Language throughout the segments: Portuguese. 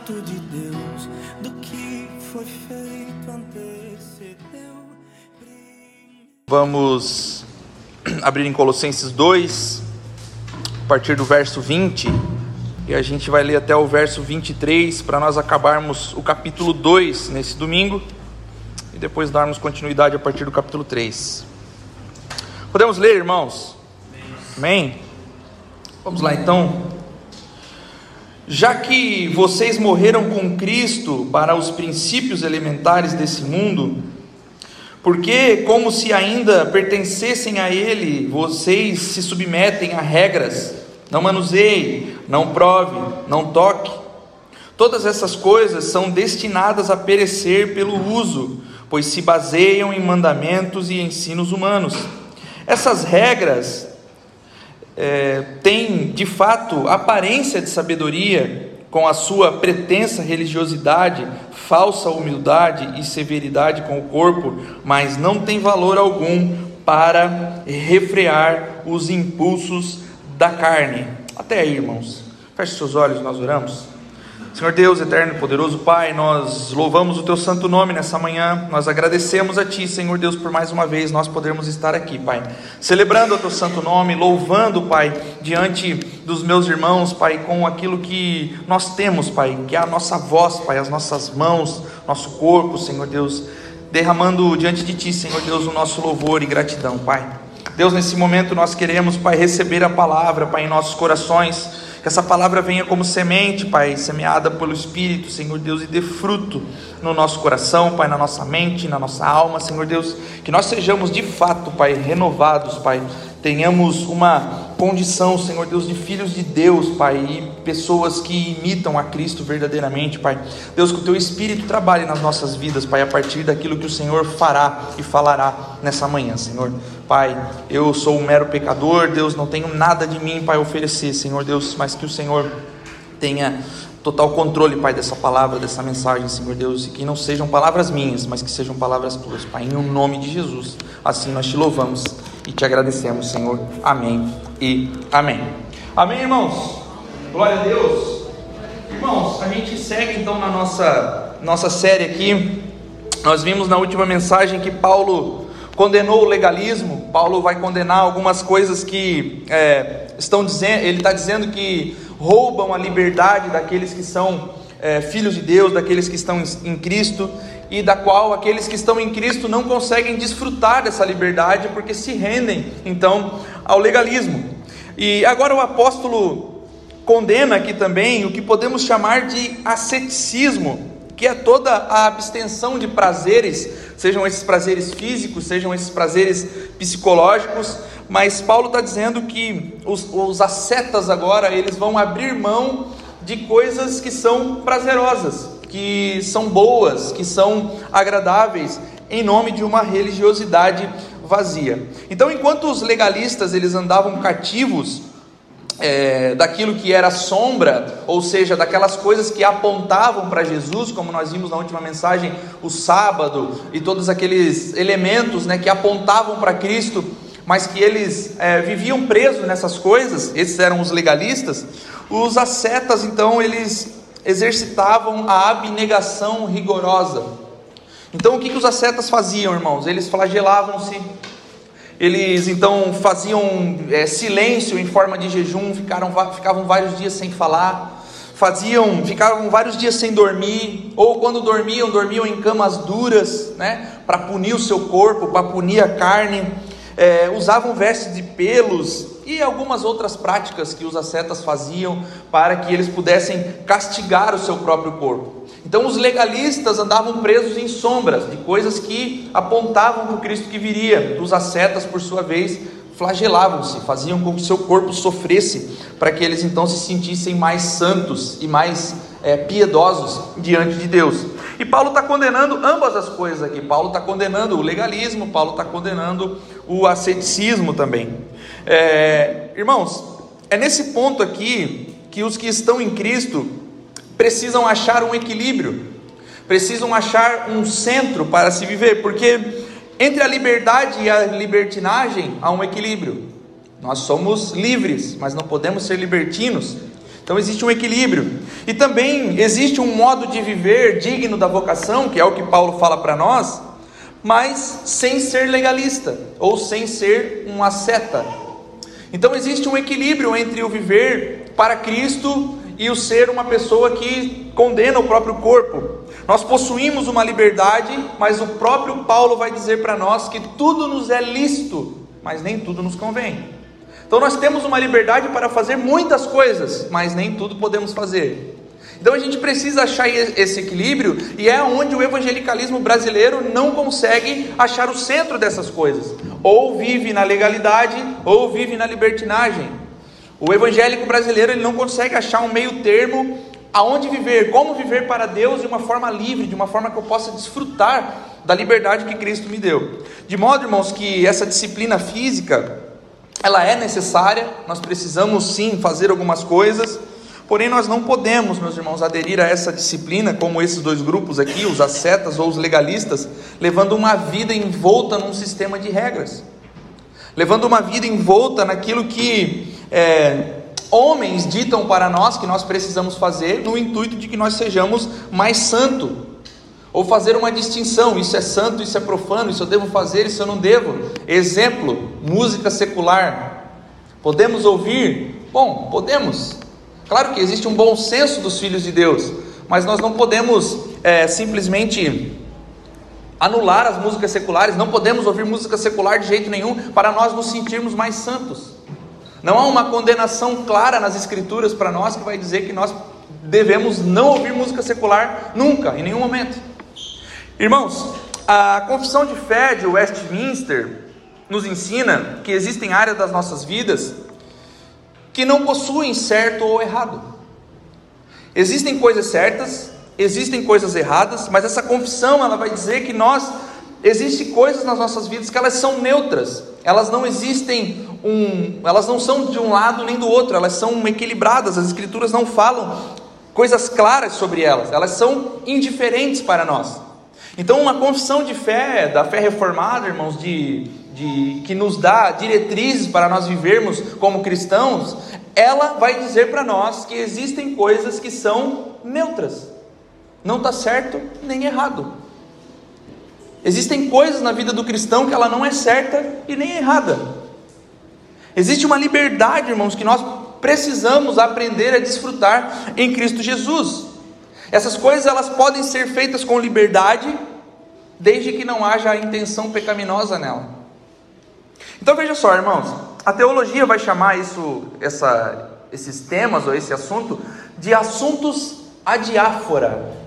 ato de Deus do que foi feito antecedeu. Vamos abrir em Colossenses 2, a partir do verso 20, e a gente vai ler até o verso 23 para nós acabarmos o capítulo 2 nesse domingo e depois darmos continuidade a partir do capítulo 3. Podemos ler, irmãos? Amém? Vamos lá então. Já que vocês morreram com Cristo para os princípios elementares desse mundo, porque, como se ainda pertencessem a Ele, vocês se submetem a regras: não manuseie, não prove, não toque. Todas essas coisas são destinadas a perecer pelo uso, pois se baseiam em mandamentos e ensinos humanos. Essas regras é, têm, de fato, aparência de sabedoria, com a sua pretensa religiosidade, falsa humildade e severidade com o corpo, mas não tem valor algum para refrear os impulsos da carne. Até aí, irmãos. Feche seus olhos, nós oramos. Senhor Deus, eterno e poderoso Pai, nós louvamos o Teu santo nome nessa manhã, nós agradecemos a Ti, Senhor Deus, por mais uma vez nós podermos estar aqui, Pai, celebrando o Teu santo nome, louvando, Pai, diante dos meus irmãos, Pai, com aquilo que nós temos, Pai, que é a nossa voz, Pai, as nossas mãos, nosso corpo, Senhor Deus, derramando diante de Ti, Senhor Deus, o nosso louvor e gratidão, Pai. Deus, nesse momento nós queremos, Pai, receber a palavra, Pai, em nossos corações que essa palavra venha como semente, Pai, semeada pelo Espírito, Senhor Deus, e dê fruto no nosso coração, Pai, na nossa mente, na nossa alma, Senhor Deus. Que nós sejamos de fato, Pai, renovados, Pai. Tenhamos uma condição, Senhor Deus, de filhos de Deus, Pai, e pessoas que imitam a Cristo verdadeiramente, Pai. Deus, que o Teu Espírito trabalhe nas nossas vidas, Pai, a partir daquilo que o Senhor fará e falará nessa manhã, Senhor. Pai, eu sou um mero pecador, Deus, não tenho nada de mim para oferecer, Senhor Deus, mas que o Senhor tenha total controle, Pai, dessa palavra, dessa mensagem, Senhor Deus, e que não sejam palavras minhas, mas que sejam palavras tuas, Pai, em nome de Jesus. Assim nós te louvamos e te agradecemos, Senhor. Amém e amém. Amém, irmãos? Glória a Deus. Irmãos, a gente segue então na nossa, nossa série aqui. Nós vimos na última mensagem que Paulo condenou o legalismo, Paulo vai condenar algumas coisas que é, estão dizendo, ele está dizendo que roubam a liberdade daqueles que são é, filhos de Deus, daqueles que estão em Cristo, e da qual aqueles que estão em Cristo não conseguem desfrutar dessa liberdade porque se rendem então ao legalismo. E agora o apóstolo condena aqui também o que podemos chamar de asceticismo, que é toda a abstenção de prazeres, sejam esses prazeres físicos, sejam esses prazeres psicológicos, mas Paulo está dizendo que os, os ascetas agora, eles vão abrir mão de coisas que são prazerosas, que são boas, que são agradáveis, em nome de uma religiosidade vazia. Então, enquanto os legalistas eles andavam cativos é, daquilo que era sombra, ou seja, daquelas coisas que apontavam para Jesus, como nós vimos na última mensagem, o sábado e todos aqueles elementos né, que apontavam para Cristo, mas que eles é, viviam presos nessas coisas, esses eram os legalistas, os ascetas então eles exercitavam a abnegação rigorosa. Então o que, que os ascetas faziam, irmãos? Eles flagelavam-se eles então faziam é, silêncio em forma de jejum, ficaram, ficavam vários dias sem falar, faziam, ficavam vários dias sem dormir, ou quando dormiam, dormiam em camas duras, né, para punir o seu corpo, para punir a carne, é, usavam vestes de pelos e algumas outras práticas que os ascetas faziam para que eles pudessem castigar o seu próprio corpo. Então os legalistas andavam presos em sombras de coisas que apontavam para o Cristo que viria. Os ascetas, por sua vez, flagelavam-se, faziam com que seu corpo sofresse, para que eles então se sentissem mais santos e mais é, piedosos diante de Deus. E Paulo está condenando ambas as coisas aqui. Paulo está condenando o legalismo, Paulo está condenando o asceticismo também. É, irmãos, é nesse ponto aqui que os que estão em Cristo precisam achar um equilíbrio, precisam achar um centro para se viver, porque entre a liberdade e a libertinagem há um equilíbrio. Nós somos livres, mas não podemos ser libertinos. Então existe um equilíbrio. E também existe um modo de viver digno da vocação, que é o que Paulo fala para nós, mas sem ser legalista ou sem ser um asceta. Então existe um equilíbrio entre o viver para Cristo e o ser uma pessoa que condena o próprio corpo. Nós possuímos uma liberdade, mas o próprio Paulo vai dizer para nós que tudo nos é lícito, mas nem tudo nos convém. Então nós temos uma liberdade para fazer muitas coisas, mas nem tudo podemos fazer. Então a gente precisa achar esse equilíbrio e é onde o evangelicalismo brasileiro não consegue achar o centro dessas coisas. Ou vive na legalidade ou vive na libertinagem. O evangélico brasileiro ele não consegue achar um meio termo aonde viver, como viver para Deus de uma forma livre, de uma forma que eu possa desfrutar da liberdade que Cristo me deu. De modo, irmãos, que essa disciplina física ela é necessária, nós precisamos sim fazer algumas coisas, porém nós não podemos, meus irmãos, aderir a essa disciplina como esses dois grupos aqui, os ascetas ou os legalistas, levando uma vida envolta num sistema de regras, levando uma vida envolta naquilo que é, homens ditam para nós que nós precisamos fazer, no intuito de que nós sejamos mais santos ou fazer uma distinção: isso é santo, isso é profano, isso eu devo fazer, isso eu não devo. Exemplo: música secular. Podemos ouvir? Bom, podemos. Claro que existe um bom senso dos filhos de Deus, mas nós não podemos é, simplesmente anular as músicas seculares, não podemos ouvir música secular de jeito nenhum para nós nos sentirmos mais santos. Não há uma condenação clara nas Escrituras para nós que vai dizer que nós devemos não ouvir música secular nunca, em nenhum momento. Irmãos, a confissão de fé de Westminster nos ensina que existem áreas das nossas vidas que não possuem certo ou errado. Existem coisas certas, existem coisas erradas, mas essa confissão ela vai dizer que nós existem coisas nas nossas vidas que elas são neutras. Elas não existem um, elas não são de um lado nem do outro, elas são equilibradas. As escrituras não falam coisas claras sobre elas, elas são indiferentes para nós. Então, uma confissão de fé, da fé reformada, irmãos, de, de, que nos dá diretrizes para nós vivermos como cristãos, ela vai dizer para nós que existem coisas que são neutras, não está certo nem errado. Existem coisas na vida do cristão que ela não é certa e nem errada. Existe uma liberdade, irmãos, que nós precisamos aprender a desfrutar em Cristo Jesus. Essas coisas elas podem ser feitas com liberdade, desde que não haja a intenção pecaminosa nela. Então veja só, irmãos, a teologia vai chamar isso, essa, esses temas ou esse assunto de assuntos adiáfora.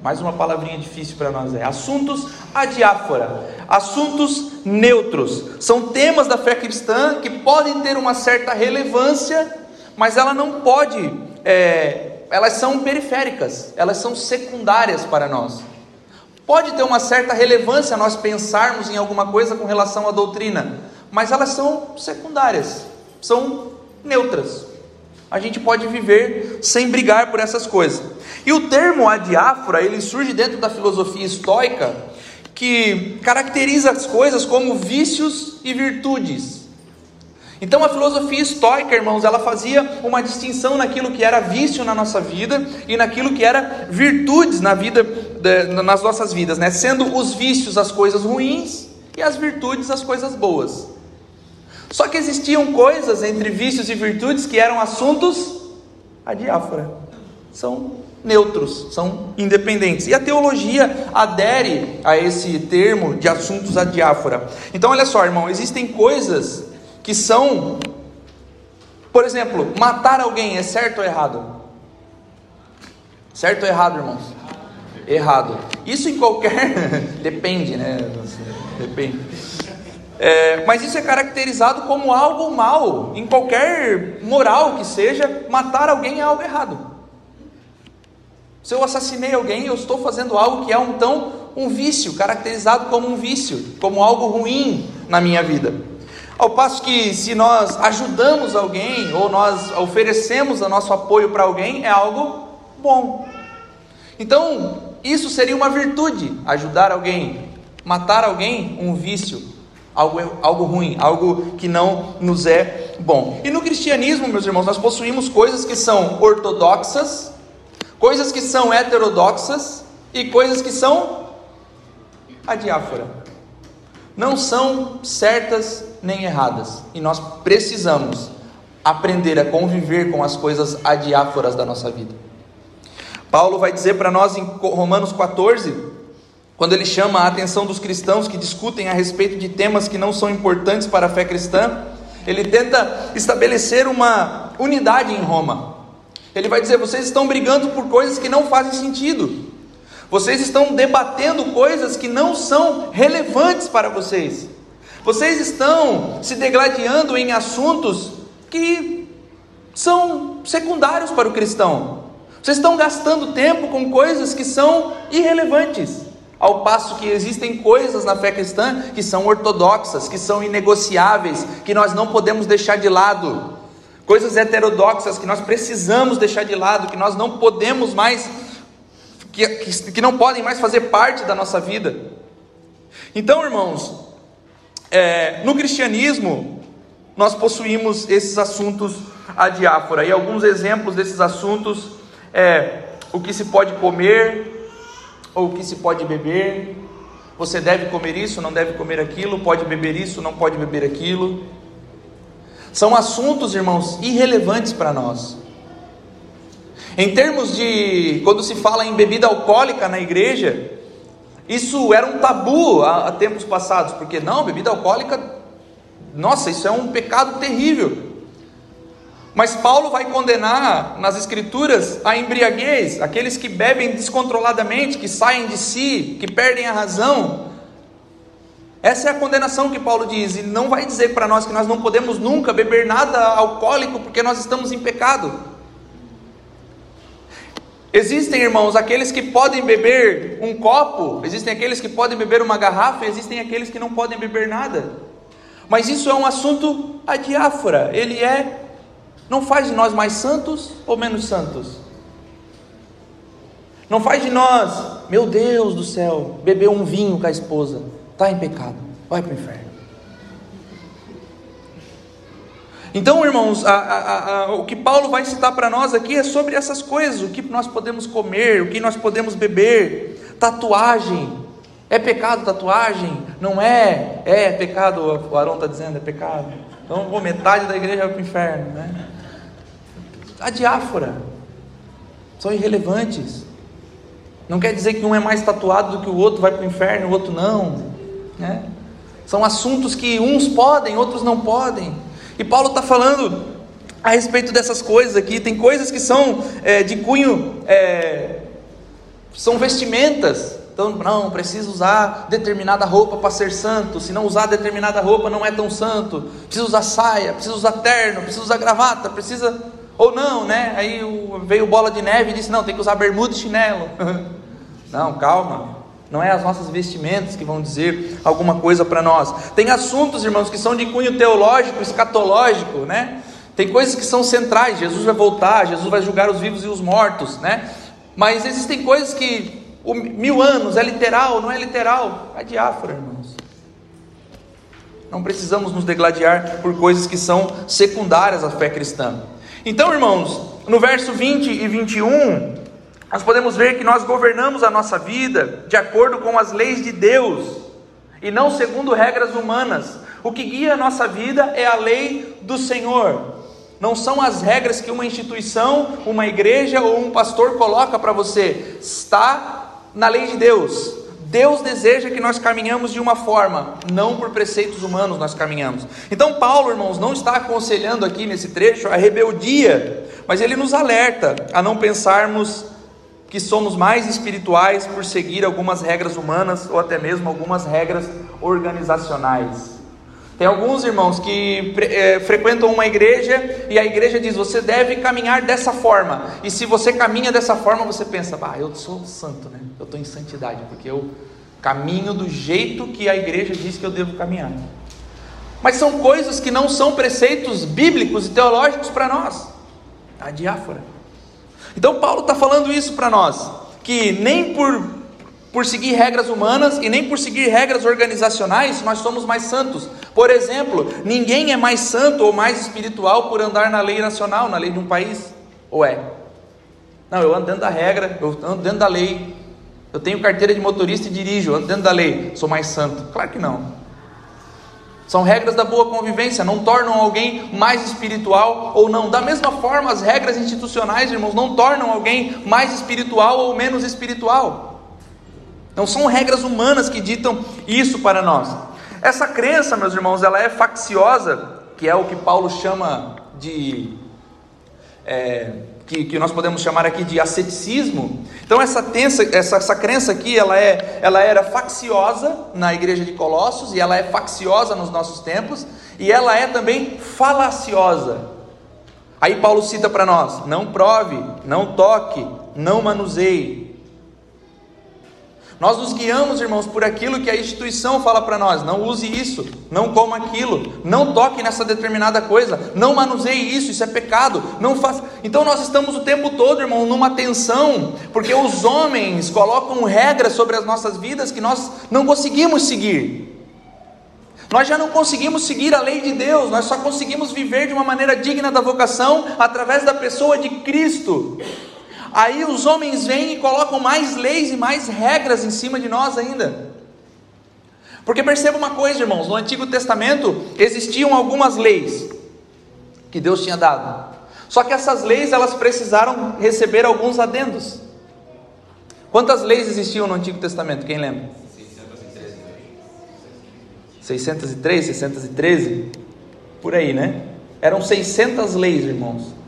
Mais uma palavrinha difícil para nós é assuntos adiáfora, assuntos neutros. São temas da fé cristã que podem ter uma certa relevância, mas ela não pode é, elas são periféricas, elas são secundárias para nós. Pode ter uma certa relevância nós pensarmos em alguma coisa com relação à doutrina, mas elas são secundárias, são neutras. A gente pode viver sem brigar por essas coisas. E o termo adiáfora, ele surge dentro da filosofia estoica, que caracteriza as coisas como vícios e virtudes. Então a filosofia estoica, irmãos, ela fazia uma distinção naquilo que era vício na nossa vida e naquilo que era virtudes na vida, nas nossas vidas, né? Sendo os vícios as coisas ruins e as virtudes as coisas boas. Só que existiam coisas entre vícios e virtudes que eram assuntos adiáfora. São neutros, são independentes. E a teologia adere a esse termo de assuntos adiáfora. Então, olha só, irmão, existem coisas que são, por exemplo, matar alguém é certo ou errado? Certo ou errado, irmãos? Errado. Isso em qualquer. Depende, né? Depende. É, mas isso é caracterizado como algo mal, em qualquer moral que seja, matar alguém é algo errado. Se eu assassinei alguém, eu estou fazendo algo que é então um vício, caracterizado como um vício, como algo ruim na minha vida. Ao passo que, se nós ajudamos alguém ou nós oferecemos o nosso apoio para alguém, é algo bom. Então, isso seria uma virtude, ajudar alguém. Matar alguém, um vício. algo, algo ruim, algo que não nos é bom. E no cristianismo, meus irmãos, nós possuímos coisas que são ortodoxas, coisas que são heterodoxas e coisas que são adiáfora. Não são certas nem erradas. E nós precisamos aprender a conviver com as coisas adiáforas da nossa vida. Paulo vai dizer para nós em Romanos 14, quando ele chama a atenção dos cristãos que discutem a respeito de temas que não são importantes para a fé cristã, ele tenta estabelecer uma unidade em Roma. Ele vai dizer: vocês estão brigando por coisas que não fazem sentido. Vocês estão debatendo coisas que não são relevantes para vocês. Vocês estão se degladiando em assuntos que são secundários para o cristão. Vocês estão gastando tempo com coisas que são irrelevantes. Ao passo que existem coisas na fé cristã que são ortodoxas, que são inegociáveis, que nós não podemos deixar de lado. Coisas heterodoxas que nós precisamos deixar de lado, que nós não podemos mais que, que, que não podem mais fazer parte da nossa vida. Então, irmãos, é, no cristianismo, nós possuímos esses assuntos adiáfora, e alguns exemplos desses assuntos é o que se pode comer ou o que se pode beber. Você deve comer isso, não deve comer aquilo, pode beber isso, não pode beber aquilo. São assuntos, irmãos, irrelevantes para nós. Em termos de, quando se fala em bebida alcoólica na igreja, isso era um tabu há, há tempos passados, porque não, bebida alcoólica, nossa, isso é um pecado terrível. Mas Paulo vai condenar nas Escrituras a embriaguez, aqueles que bebem descontroladamente, que saem de si, que perdem a razão. Essa é a condenação que Paulo diz, e não vai dizer para nós que nós não podemos nunca beber nada alcoólico porque nós estamos em pecado. Existem, irmãos, aqueles que podem beber um copo, existem aqueles que podem beber uma garrafa, existem aqueles que não podem beber nada. Mas isso é um assunto adiáfora, ele é, não faz de nós mais santos ou menos santos. Não faz de nós, meu Deus do céu, beber um vinho com a esposa, está em pecado, vai para o inferno. Então, irmãos, a, a, a, o que Paulo vai citar para nós aqui é sobre essas coisas: o que nós podemos comer, o que nós podemos beber, tatuagem. É pecado tatuagem? Não é? É pecado, o Arão está dizendo, é pecado. Então, oh, metade da igreja vai para o inferno. Né? A diáfora são irrelevantes. Não quer dizer que um é mais tatuado do que o outro, vai para o inferno, o outro não. Né? São assuntos que uns podem, outros não podem. E Paulo está falando a respeito dessas coisas aqui. Tem coisas que são é, de cunho, é, são vestimentas. Então, não, precisa usar determinada roupa para ser santo. Se não usar determinada roupa, não é tão santo. Precisa usar saia, precisa usar terno, precisa usar gravata, precisa. Ou não, né? Aí veio bola de neve e disse: não, tem que usar bermuda e chinelo. não, calma. Não é as nossas vestimentas que vão dizer alguma coisa para nós. Tem assuntos, irmãos, que são de cunho teológico, escatológico, né? Tem coisas que são centrais. Jesus vai voltar, Jesus vai julgar os vivos e os mortos, né? Mas existem coisas que mil anos é literal, não é literal, é diáfora, irmãos. Não precisamos nos degladiar por coisas que são secundárias à fé cristã. Então, irmãos, no verso 20 e 21, nós podemos ver que nós governamos a nossa vida de acordo com as leis de Deus e não segundo regras humanas. O que guia a nossa vida é a lei do Senhor. Não são as regras que uma instituição, uma igreja ou um pastor coloca para você. Está na lei de Deus. Deus deseja que nós caminhamos de uma forma, não por preceitos humanos nós caminhamos. Então Paulo, irmãos, não está aconselhando aqui nesse trecho a rebeldia, mas ele nos alerta a não pensarmos que somos mais espirituais por seguir algumas regras humanas ou até mesmo algumas regras organizacionais. Tem alguns irmãos que é, frequentam uma igreja e a igreja diz: você deve caminhar dessa forma. E se você caminha dessa forma, você pensa: bah, eu sou santo, né? Eu estou em santidade, porque eu caminho do jeito que a igreja diz que eu devo caminhar. Mas são coisas que não são preceitos bíblicos e teológicos para nós. A diáfora. Então Paulo está falando isso para nós, que nem por por seguir regras humanas e nem por seguir regras organizacionais nós somos mais santos. Por exemplo, ninguém é mais santo ou mais espiritual por andar na lei nacional, na lei de um país. Ou é? Não, eu ando dentro da regra, eu ando dentro da lei. Eu tenho carteira de motorista e dirijo, eu ando dentro da lei. Sou mais santo. Claro que não. São regras da boa convivência, não tornam alguém mais espiritual ou não. Da mesma forma, as regras institucionais, irmãos, não tornam alguém mais espiritual ou menos espiritual. Não são regras humanas que ditam isso para nós. Essa crença, meus irmãos, ela é facciosa, que é o que Paulo chama de é, que, que nós podemos chamar aqui de asceticismo. Então essa, tensa, essa, essa crença aqui, ela, é, ela era facciosa na igreja de Colossos, e ela é facciosa nos nossos tempos, e ela é também falaciosa. Aí Paulo cita para nós: não prove, não toque, não manuseie, nós nos guiamos, irmãos, por aquilo que a instituição fala para nós: não use isso, não coma aquilo, não toque nessa determinada coisa, não manuseie isso, isso é pecado, não faça. Então nós estamos o tempo todo, irmão, numa tensão, porque os homens colocam regras sobre as nossas vidas que nós não conseguimos seguir. Nós já não conseguimos seguir a lei de Deus, nós só conseguimos viver de uma maneira digna da vocação através da pessoa de Cristo. Aí os homens vêm e colocam mais leis e mais regras em cima de nós ainda. Porque perceba uma coisa, irmãos: no Antigo Testamento existiam algumas leis que Deus tinha dado. Só que essas leis elas precisaram receber alguns adendos. Quantas leis existiam no Antigo Testamento? Quem lembra? 603, 613, por aí, né? Eram 600 leis, irmãos.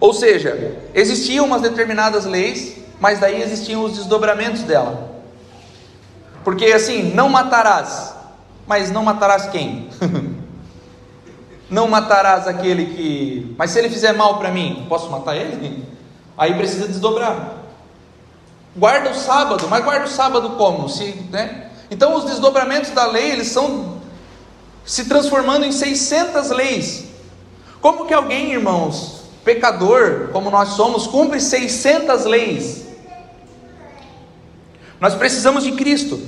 Ou seja, existiam umas determinadas leis, mas daí existiam os desdobramentos dela. Porque assim, não matarás, mas não matarás quem? não matarás aquele que. Mas se ele fizer mal para mim, posso matar ele? Aí precisa desdobrar. Guarda o sábado, mas guarda o sábado como? Se, né? Então os desdobramentos da lei, eles são se transformando em 600 leis. Como que alguém, irmãos, pecador como nós somos, cumpre 600 leis. Nós precisamos de Cristo.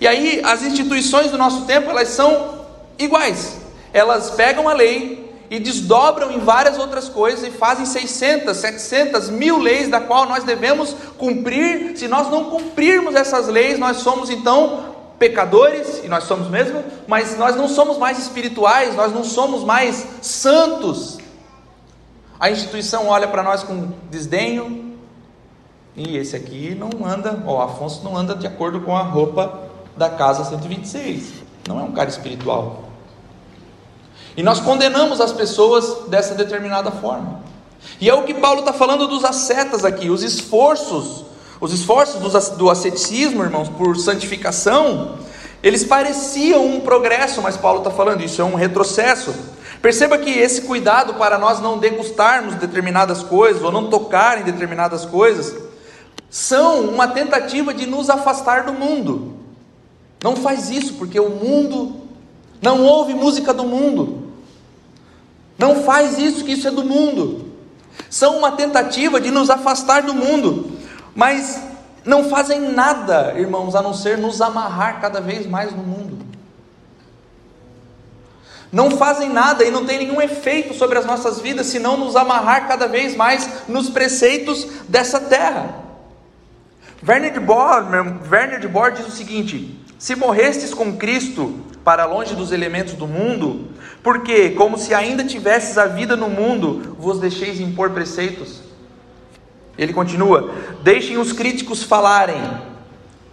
E aí as instituições do nosso tempo, elas são iguais. Elas pegam a lei e desdobram em várias outras coisas e fazem 600, 700, mil leis da qual nós devemos cumprir. Se nós não cumprirmos essas leis, nós somos então pecadores, e nós somos mesmo, mas nós não somos mais espirituais, nós não somos mais santos. A instituição olha para nós com desdenho. E esse aqui não anda, ó, Afonso não anda de acordo com a roupa da casa 126. Não é um cara espiritual. E nós condenamos as pessoas dessa determinada forma. E é o que Paulo está falando dos ascetas aqui, os esforços, os esforços do asceticismo, irmãos, por santificação, eles pareciam um progresso, mas Paulo está falando, isso é um retrocesso. Perceba que esse cuidado para nós não degustarmos determinadas coisas ou não tocar em determinadas coisas são uma tentativa de nos afastar do mundo. Não faz isso, porque o mundo não ouve música do mundo. Não faz isso, que isso é do mundo. São uma tentativa de nos afastar do mundo, mas não fazem nada, irmãos, a não ser nos amarrar cada vez mais no mundo não fazem nada e não tem nenhum efeito sobre as nossas vidas, senão nos amarrar cada vez mais nos preceitos dessa terra. Werner de Boer, Werner de Boer diz o seguinte: se morrestes com Cristo para longe dos elementos do mundo, porque, como se ainda tivesses a vida no mundo, vos deixeis impor preceitos? Ele continua: deixem os críticos falarem,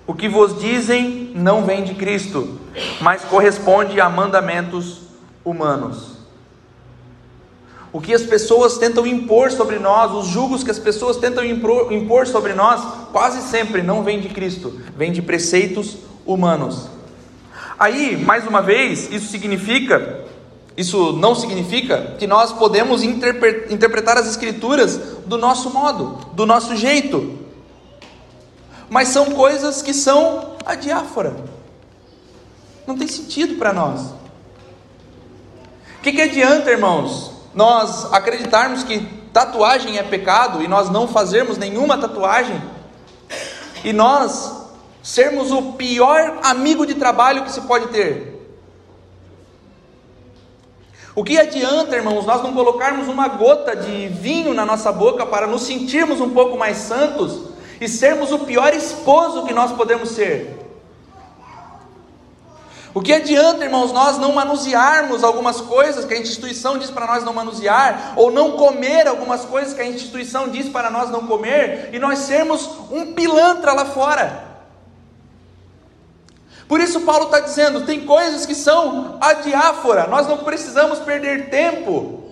o que vos dizem não vem de Cristo, mas corresponde a mandamentos humanos. O que as pessoas tentam impor sobre nós, os julgos que as pessoas tentam impor sobre nós, quase sempre não vem de Cristo, vem de preceitos humanos. Aí, mais uma vez, isso significa, isso não significa que nós podemos interpretar as Escrituras do nosso modo, do nosso jeito, mas são coisas que são a diáfora, não tem sentido para nós. O que, que adianta, irmãos, nós acreditarmos que tatuagem é pecado e nós não fazermos nenhuma tatuagem? e nós sermos o pior amigo de trabalho que se pode ter. O que adianta, irmãos, nós não colocarmos uma gota de vinho na nossa boca para nos sentirmos um pouco mais santos e sermos o pior esposo que nós podemos ser? O que adianta, irmãos, nós não manusearmos algumas coisas que a instituição diz para nós não manusear, ou não comer algumas coisas que a instituição diz para nós não comer, e nós sermos um pilantra lá fora? Por isso, Paulo está dizendo: tem coisas que são adiáfora, nós não precisamos perder tempo.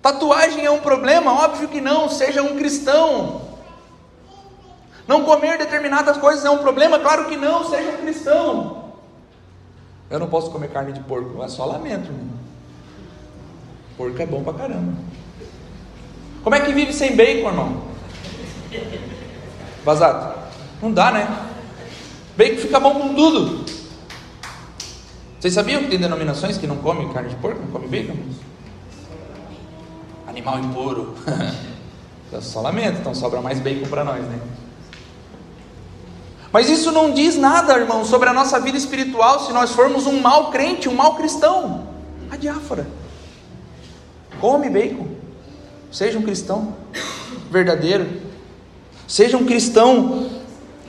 Tatuagem é um problema? Óbvio que não, seja um cristão. Não comer determinadas coisas é um problema? Claro que não, seja um cristão. Eu não posso comer carne de porco, é só lamento. Irmão. Porco é bom pra caramba. Como é que vive sem bacon, irmão? Vazado. Não dá, né? Bacon fica bom com tudo. Vocês sabiam que tem denominações que não comem carne de porco, não comem bacon? Animal impuro. Só lamento, então sobra mais bacon para nós, né? Mas isso não diz nada, irmão, sobre a nossa vida espiritual se nós formos um mau crente, um mau cristão. A diáfora. Come bacon. Seja um cristão verdadeiro. Seja um cristão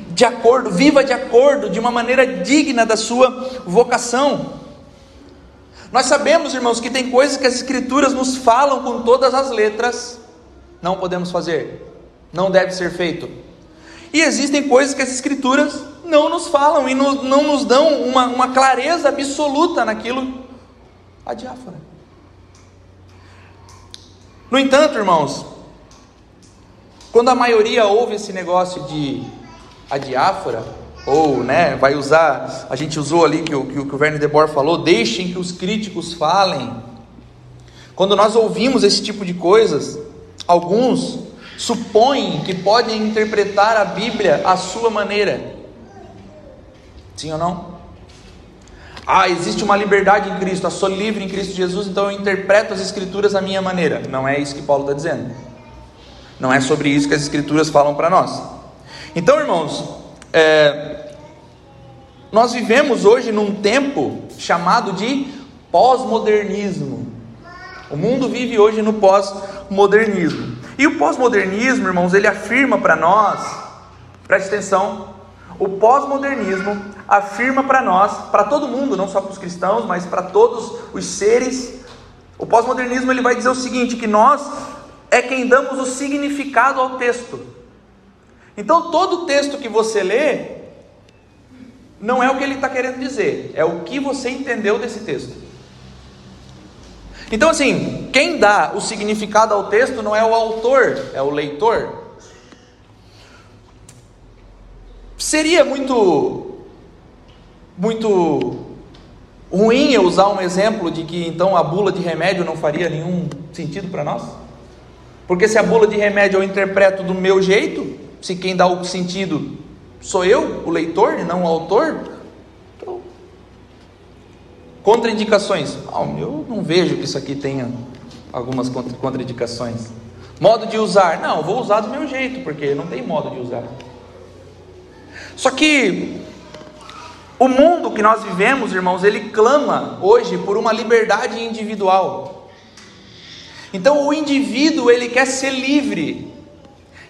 de acordo, viva de acordo, de uma maneira digna da sua vocação. Nós sabemos, irmãos, que tem coisas que as Escrituras nos falam com todas as letras, não podemos fazer, não deve ser feito. E existem coisas que as Escrituras não nos falam e no, não nos dão uma, uma clareza absoluta naquilo, a diáfora. No entanto, irmãos, quando a maioria ouve esse negócio de a diáfora, ou né, vai usar, a gente usou ali que o que o Werner de Boer falou, deixem que os críticos falem. Quando nós ouvimos esse tipo de coisas, alguns supõem que podem interpretar a Bíblia à sua maneira. Sim ou não? Ah, existe uma liberdade em Cristo, eu sou livre em Cristo Jesus, então eu interpreto as Escrituras à minha maneira. Não é isso que Paulo está dizendo. Não é sobre isso que as Escrituras falam para nós. Então, irmãos, é, nós vivemos hoje num tempo chamado de pós-modernismo. O mundo vive hoje no pós-modernismo. E o pós-modernismo, irmãos, ele afirma para nós, preste atenção, o pós-modernismo afirma para nós, para todo mundo, não só para os cristãos, mas para todos os seres, o pós-modernismo ele vai dizer o seguinte, que nós é quem damos o significado ao texto. Então todo texto que você lê não é o que ele está querendo dizer, é o que você entendeu desse texto. Então, assim, quem dá o significado ao texto não é o autor, é o leitor. Seria muito, muito ruim eu usar um exemplo de que então a bula de remédio não faria nenhum sentido para nós? Porque se a bula de remédio eu interpreto do meu jeito, se quem dá o sentido sou eu, o leitor, e não o autor, Contraindicações. Ah, eu não vejo que isso aqui tenha algumas contraindicações. Modo de usar. Não, vou usar do meu jeito, porque não tem modo de usar. Só que o mundo que nós vivemos, irmãos, ele clama hoje por uma liberdade individual. Então o indivíduo, ele quer ser livre.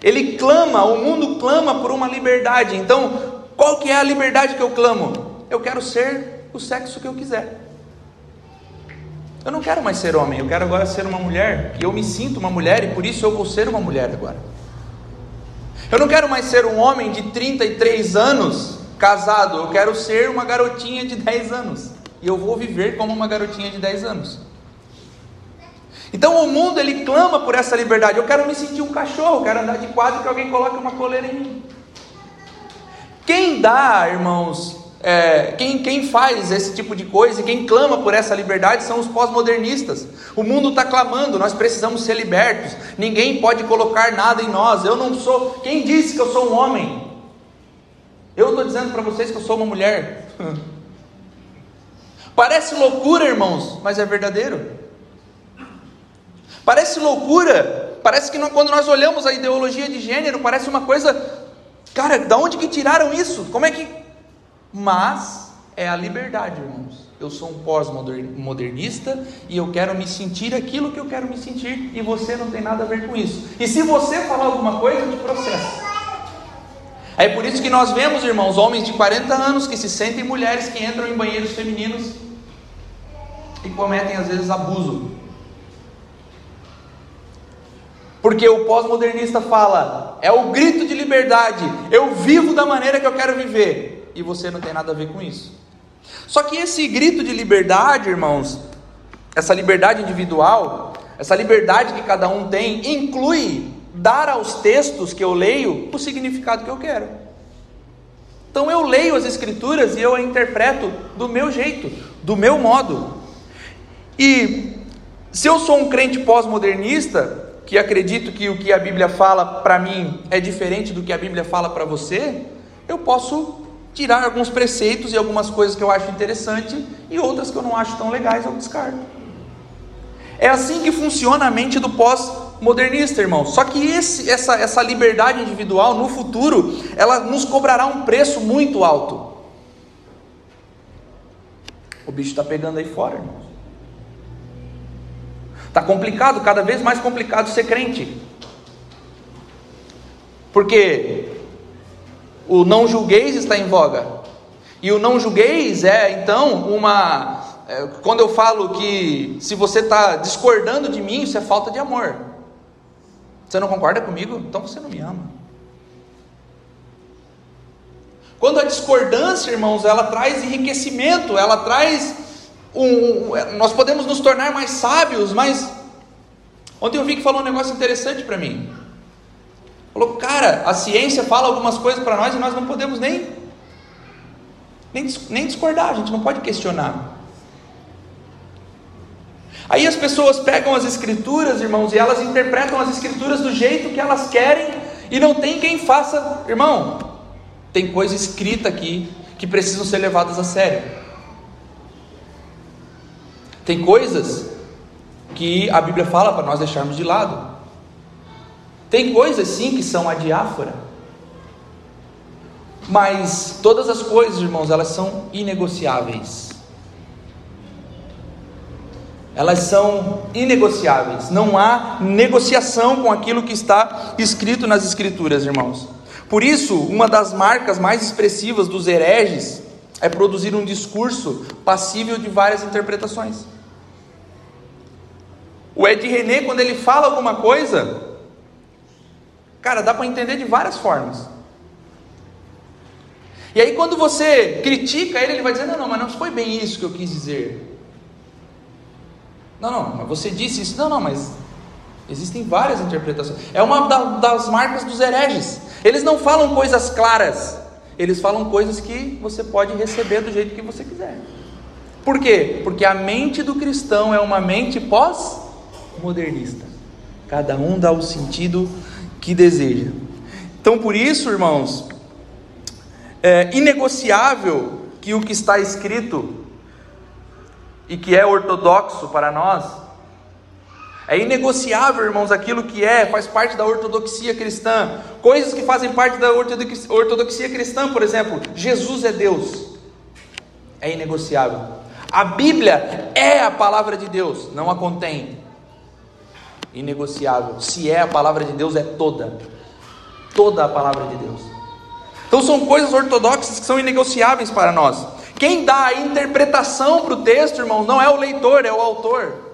Ele clama, o mundo clama por uma liberdade. Então, qual que é a liberdade que eu clamo? Eu quero ser o sexo que eu quiser. Eu não quero mais ser homem, eu quero agora ser uma mulher, que eu me sinto uma mulher e por isso eu vou ser uma mulher agora. Eu não quero mais ser um homem de 33 anos casado, eu quero ser uma garotinha de 10 anos. E eu vou viver como uma garotinha de 10 anos. Então o mundo ele clama por essa liberdade. Eu quero me sentir um cachorro, eu quero andar de quadro e que alguém coloque uma coleira em mim. Quem dá, irmãos, é, quem, quem faz esse tipo de coisa e quem clama por essa liberdade são os pós-modernistas. O mundo está clamando, nós precisamos ser libertos. Ninguém pode colocar nada em nós. Eu não sou. Quem disse que eu sou um homem? Eu estou dizendo para vocês que eu sou uma mulher. Parece loucura, irmãos, mas é verdadeiro. Parece loucura, parece que não, quando nós olhamos a ideologia de gênero, parece uma coisa Cara, da onde que tiraram isso? Como é que. Mas é a liberdade, irmãos. Eu sou um pós-modernista e eu quero me sentir aquilo que eu quero me sentir e você não tem nada a ver com isso. E se você falar alguma coisa, te processo. É por isso que nós vemos, irmãos, homens de 40 anos que se sentem mulheres que entram em banheiros femininos e cometem às vezes abuso. Porque o pós-modernista fala, é o grito de liberdade, eu vivo da maneira que eu quero viver, e você não tem nada a ver com isso. Só que esse grito de liberdade, irmãos, essa liberdade individual, essa liberdade que cada um tem, inclui dar aos textos que eu leio o significado que eu quero. Então eu leio as escrituras e eu a interpreto do meu jeito, do meu modo. E se eu sou um crente pós-modernista, que acredito que o que a Bíblia fala para mim é diferente do que a Bíblia fala para você, eu posso tirar alguns preceitos e algumas coisas que eu acho interessante e outras que eu não acho tão legais eu descarto. É assim que funciona a mente do pós-modernista, irmão. Só que esse, essa, essa liberdade individual, no futuro, ela nos cobrará um preço muito alto. O bicho está pegando aí fora, irmãos. Está complicado, cada vez mais complicado ser crente. Porque o não julgueis está em voga. E o não julgueis é então uma. É, quando eu falo que se você está discordando de mim, isso é falta de amor. Você não concorda comigo? Então você não me ama. Quando a discordância, irmãos, ela traz enriquecimento, ela traz um, nós podemos nos tornar mais sábios, mas ontem eu vi que falou um negócio interessante para mim. Falou, cara, a ciência fala algumas coisas para nós e nós não podemos nem, nem, nem discordar, a gente não pode questionar. Aí as pessoas pegam as escrituras, irmãos, e elas interpretam as escrituras do jeito que elas querem e não tem quem faça. Irmão, tem coisa escrita aqui que precisam ser levadas a sério. Tem coisas que a Bíblia fala para nós deixarmos de lado. Tem coisas sim que são a diáfora. Mas todas as coisas, irmãos, elas são inegociáveis. Elas são inegociáveis. Não há negociação com aquilo que está escrito nas Escrituras, irmãos. Por isso, uma das marcas mais expressivas dos hereges é produzir um discurso passível de várias interpretações. O Ed René, quando ele fala alguma coisa, cara, dá para entender de várias formas. E aí, quando você critica ele, ele vai dizer: Não, não, mas não foi bem isso que eu quis dizer. Não, não, mas você disse isso. Não, não, mas existem várias interpretações. É uma das marcas dos hereges. Eles não falam coisas claras, eles falam coisas que você pode receber do jeito que você quiser. Por quê? Porque a mente do cristão é uma mente pós modernista. Cada um dá o sentido que deseja. Então, por isso, irmãos, é inegociável que o que está escrito e que é ortodoxo para nós, é inegociável, irmãos, aquilo que é, faz parte da ortodoxia cristã. Coisas que fazem parte da ortodoxia cristã, por exemplo, Jesus é Deus. É inegociável. A Bíblia é a palavra de Deus, não a contém inegociável. Se é a palavra de Deus, é toda. Toda a palavra de Deus. Então são coisas ortodoxas que são inegociáveis para nós. Quem dá a interpretação para o texto, irmão, não é o leitor, é o autor.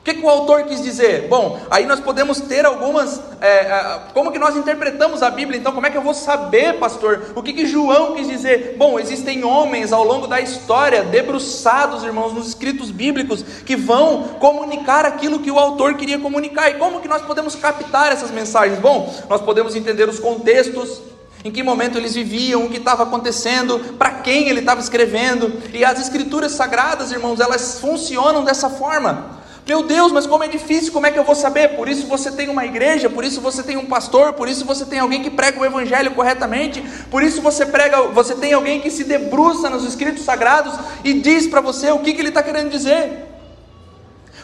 O que, que, o autor quis dizer? Bom, aí nós podemos ter algumas. É, é, como que nós interpretamos a Bíblia? Então, como é que eu vou saber, pastor? O que, que João quis dizer? Bom, existem homens ao longo da história, debruçados, irmãos, nos escritos bíblicos, que vão comunicar aquilo que o autor queria comunicar. E como que nós podemos captar essas mensagens? Bom, nós podemos entender os contextos, em que momento eles viviam, o que estava acontecendo, para quem ele estava escrevendo. E as escrituras sagradas, irmãos, elas funcionam dessa forma. Meu Deus, mas como é difícil, como é que eu vou saber? Por isso você tem uma igreja, por isso você tem um pastor, por isso você tem alguém que prega o evangelho corretamente, por isso você prega, você tem alguém que se debruça nos escritos sagrados e diz para você o que, que ele está querendo dizer.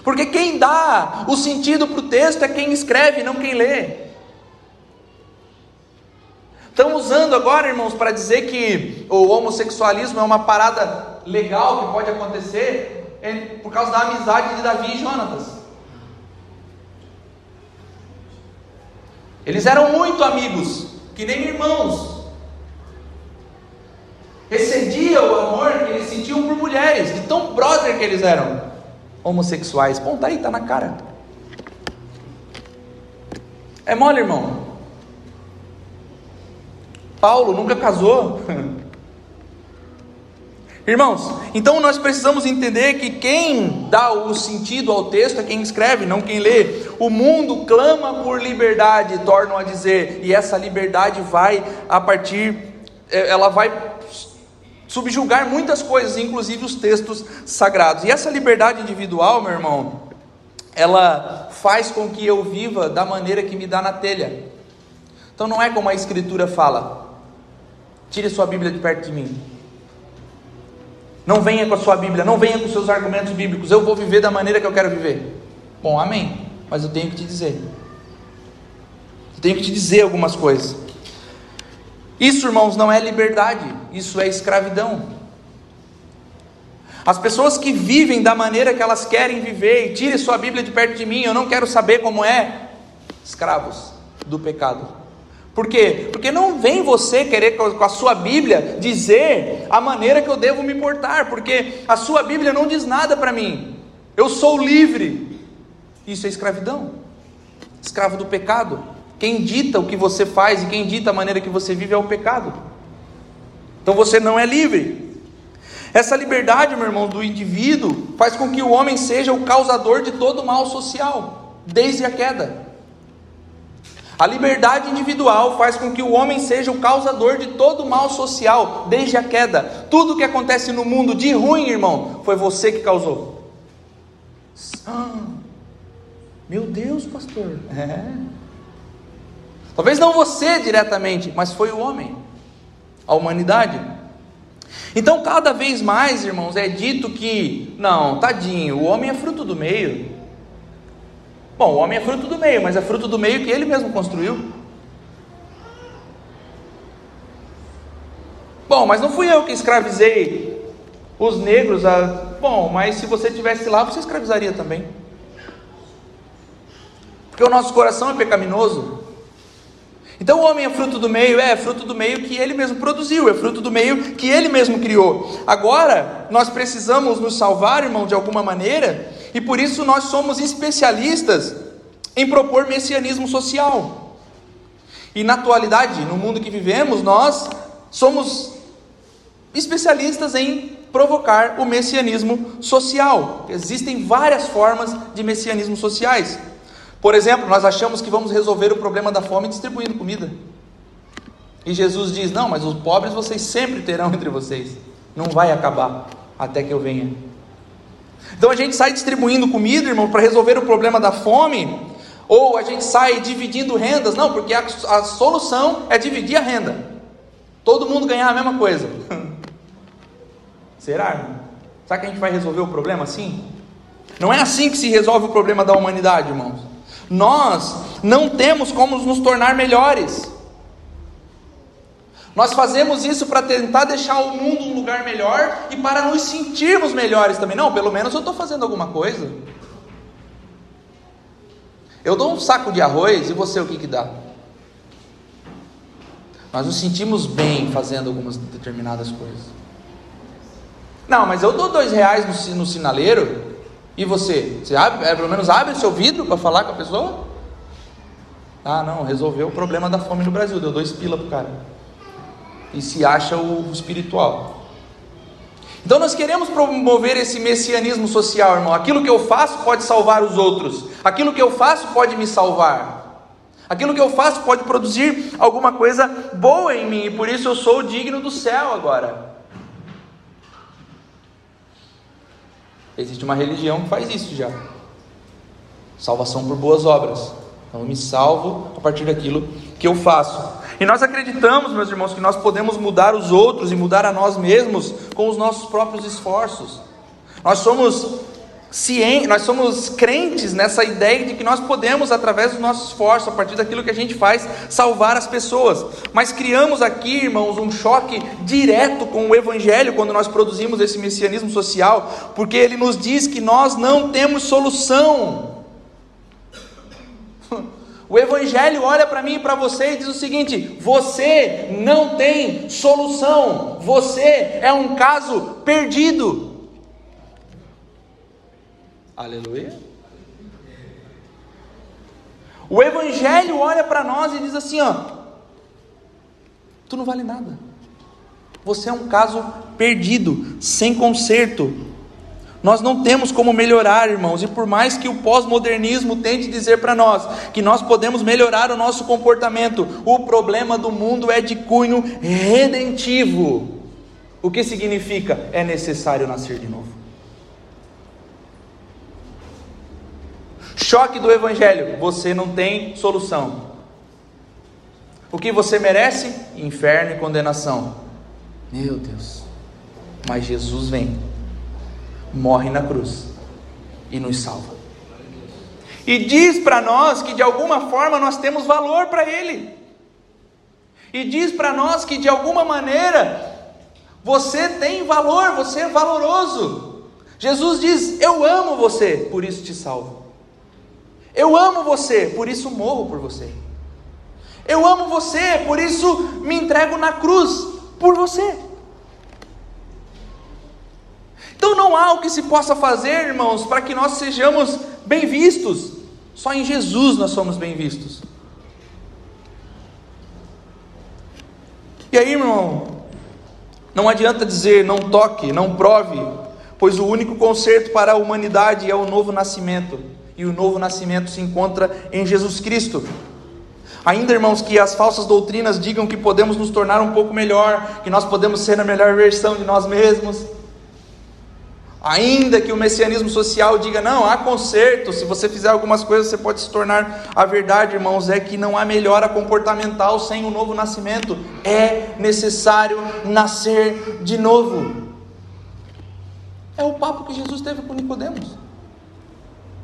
Porque quem dá o sentido para o texto é quem escreve, não quem lê. Estão usando agora, irmãos, para dizer que o homossexualismo é uma parada legal que pode acontecer por causa da amizade de Davi e Jonatas. Eles eram muito amigos, que nem irmãos. Excedia o amor que eles sentiam por mulheres, de tão brother que eles eram. Homossexuais. Bom, tá aí, tá na cara. É mole, irmão. Paulo nunca casou. Irmãos, então nós precisamos entender que quem dá o sentido ao texto é quem escreve, não quem lê. O mundo clama por liberdade, tornam a dizer, e essa liberdade vai a partir, é, ela vai subjugar muitas coisas, inclusive os textos sagrados. E essa liberdade individual, meu irmão, ela faz com que eu viva da maneira que me dá na telha. Então não é como a escritura fala. Tire sua Bíblia de perto de mim. Não venha com a sua Bíblia, não venha com seus argumentos bíblicos. Eu vou viver da maneira que eu quero viver. Bom, amém. Mas eu tenho que te dizer. Eu tenho que te dizer algumas coisas. Isso, irmãos, não é liberdade, isso é escravidão. As pessoas que vivem da maneira que elas querem viver, e tire sua Bíblia de perto de mim, eu não quero saber como é, escravos do pecado. Por quê? Porque não vem você querer com a sua Bíblia dizer a maneira que eu devo me portar, porque a sua Bíblia não diz nada para mim. Eu sou livre. Isso é escravidão. Escravo do pecado. Quem dita o que você faz e quem dita a maneira que você vive é o pecado. Então você não é livre. Essa liberdade, meu irmão, do indivíduo faz com que o homem seja o causador de todo mal social, desde a queda. A liberdade individual faz com que o homem seja o causador de todo o mal social, desde a queda. Tudo o que acontece no mundo de ruim, irmão, foi você que causou. Ah, meu Deus, pastor. É. Talvez não você diretamente, mas foi o homem, a humanidade. Então, cada vez mais, irmãos, é dito que, não, tadinho, o homem é fruto do meio. Bom, o homem é fruto do meio, mas é fruto do meio que ele mesmo construiu. Bom, mas não fui eu que escravizei os negros. A... Bom, mas se você estivesse lá, você escravizaria também. Porque o nosso coração é pecaminoso. Então o homem é fruto do meio, é, é fruto do meio que ele mesmo produziu, é fruto do meio que ele mesmo criou. Agora, nós precisamos nos salvar, irmão, de alguma maneira, e por isso nós somos especialistas em propor messianismo social. E na atualidade, no mundo que vivemos, nós somos especialistas em provocar o messianismo social. Existem várias formas de messianismo sociais. Por exemplo, nós achamos que vamos resolver o problema da fome distribuindo comida. E Jesus diz: Não, mas os pobres vocês sempre terão entre vocês. Não vai acabar até que eu venha. Então a gente sai distribuindo comida, irmão, para resolver o problema da fome, ou a gente sai dividindo rendas, não, porque a, a solução é dividir a renda. Todo mundo ganhar a mesma coisa. Será, irmão? Será que a gente vai resolver o problema assim? Não é assim que se resolve o problema da humanidade, irmãos. Nós não temos como nos tornar melhores. Nós fazemos isso para tentar deixar o mundo um lugar melhor e para nos sentirmos melhores também. Não, pelo menos eu estou fazendo alguma coisa. Eu dou um saco de arroz e você o que, que dá? Nós nos sentimos bem fazendo algumas determinadas coisas. Não, mas eu dou dois reais no, no sinaleiro e você? Você abre, é, pelo menos abre o seu vidro para falar com a pessoa? Ah, não, resolveu o problema da fome no Brasil, deu dois pila pro cara. E se acha o espiritual. Então nós queremos promover esse messianismo social, irmão. Aquilo que eu faço pode salvar os outros. Aquilo que eu faço pode me salvar. Aquilo que eu faço pode produzir alguma coisa boa em mim, e por isso eu sou digno do céu agora. Existe uma religião que faz isso já. Salvação por boas obras. Então eu me salvo a partir daquilo que eu faço. E nós acreditamos, meus irmãos, que nós podemos mudar os outros e mudar a nós mesmos com os nossos próprios esforços. Nós somos cientes, nós somos crentes nessa ideia de que nós podemos, através do nosso esforço, a partir daquilo que a gente faz, salvar as pessoas. Mas criamos aqui, irmãos, um choque direto com o Evangelho quando nós produzimos esse messianismo social, porque ele nos diz que nós não temos solução. O Evangelho olha para mim e para você e diz o seguinte: você não tem solução, você é um caso perdido. Aleluia. O Evangelho olha para nós e diz assim: ó, tu não vale nada. Você é um caso perdido, sem conserto. Nós não temos como melhorar, irmãos, e por mais que o pós-modernismo tente dizer para nós que nós podemos melhorar o nosso comportamento, o problema do mundo é de cunho redentivo. O que significa? É necessário nascer de novo. Choque do Evangelho: você não tem solução. O que você merece? Inferno e condenação. Meu Deus. Mas Jesus vem, morre na cruz e nos salva. E diz para nós que de alguma forma nós temos valor para Ele. E diz para nós que de alguma maneira você tem valor, você é valoroso. Jesus diz: Eu amo você, por isso te salvo. Eu amo você, por isso morro por você. Eu amo você, por isso me entrego na cruz por você. Então não há o que se possa fazer, irmãos, para que nós sejamos bem vistos. Só em Jesus nós somos bem vistos. E aí, irmão, não adianta dizer não toque, não prove, pois o único conserto para a humanidade é o novo nascimento e o novo nascimento se encontra em Jesus Cristo. Ainda, irmãos, que as falsas doutrinas digam que podemos nos tornar um pouco melhor, que nós podemos ser a melhor versão de nós mesmos. Ainda que o messianismo social diga, não, há conserto, se você fizer algumas coisas você pode se tornar. A verdade, irmãos, é que não há melhora comportamental sem o novo nascimento. É necessário nascer de novo. É o papo que Jesus teve com Nicodemos.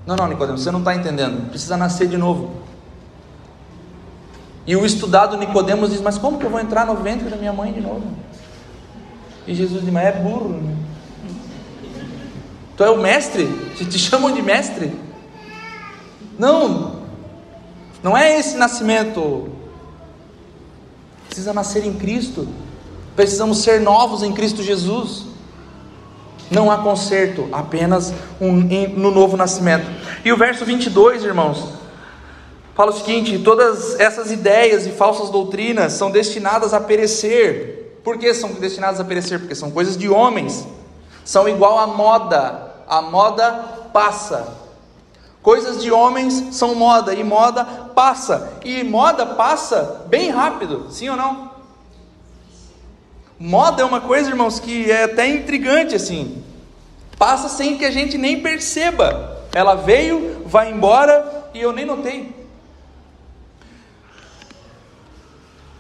Não, não, Nicodemos, você não está entendendo. Precisa nascer de novo. E o estudado Nicodemos diz: Mas como que eu vou entrar no ventre da minha mãe de novo? E Jesus diz: Mas é burro. Né? Tu é o mestre? Te, te chamam de mestre? Não, não é esse nascimento. Precisa nascer em Cristo. Precisamos ser novos em Cristo Jesus. Não há conserto, apenas um, no novo nascimento. E o verso 22, irmãos, fala o seguinte: todas essas ideias e falsas doutrinas são destinadas a perecer. Por que são destinadas a perecer? Porque são coisas de homens, são igual à moda, a moda passa. Coisas de homens são moda, e moda passa, e moda passa bem rápido, sim ou não? Moda é uma coisa, irmãos, que é até intrigante assim. Passa sem que a gente nem perceba. Ela veio, vai embora e eu nem notei.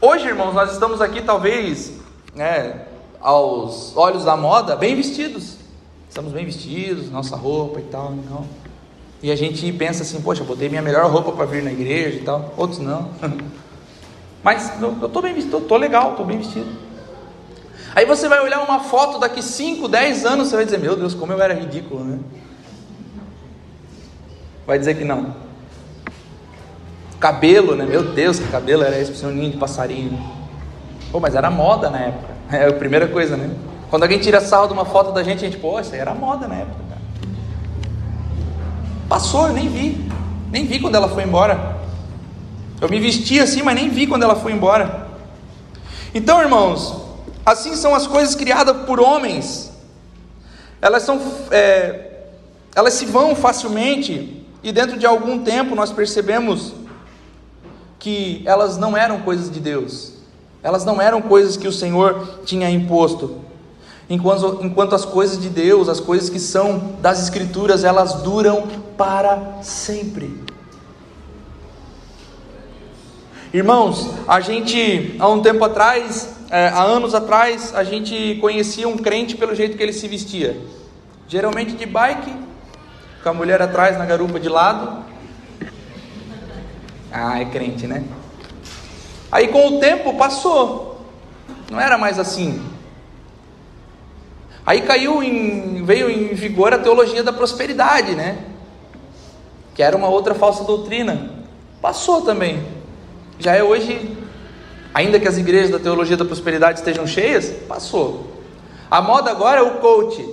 Hoje, irmãos, nós estamos aqui talvez, né, aos olhos da moda, bem vestidos. Estamos bem vestidos, nossa roupa e tal, não. E a gente pensa assim, poxa, botei minha melhor roupa para vir na igreja e tal. Outros não. Mas eu estou bem vestido, estou legal, estou bem vestido. Aí você vai olhar uma foto daqui 5, 10 anos, você vai dizer, meu Deus, como eu era ridículo, né? Vai dizer que não. Cabelo, né? Meu Deus, que cabelo era esse, um ninho de passarinho. Pô, mas era moda na época. É a primeira coisa, né? Quando alguém tira sarro de uma foto da gente, a gente, pô, isso aí era moda na época. Cara. Passou, eu nem vi. Nem vi quando ela foi embora. Eu me vesti assim, mas nem vi quando ela foi embora. Então, irmãos, Assim são as coisas criadas por homens. Elas são, é, elas se vão facilmente e dentro de algum tempo nós percebemos que elas não eram coisas de Deus. Elas não eram coisas que o Senhor tinha imposto. Enquanto, enquanto as coisas de Deus, as coisas que são das Escrituras, elas duram para sempre. Irmãos, a gente, há um tempo atrás, é, há anos atrás, a gente conhecia um crente pelo jeito que ele se vestia. Geralmente de bike, com a mulher atrás na garupa de lado. Ah, é crente, né? Aí com o tempo passou. Não era mais assim. Aí caiu em, veio em vigor a teologia da prosperidade, né? Que era uma outra falsa doutrina. Passou também. Já é hoje, ainda que as igrejas da teologia da prosperidade estejam cheias, passou. A moda agora é o coach.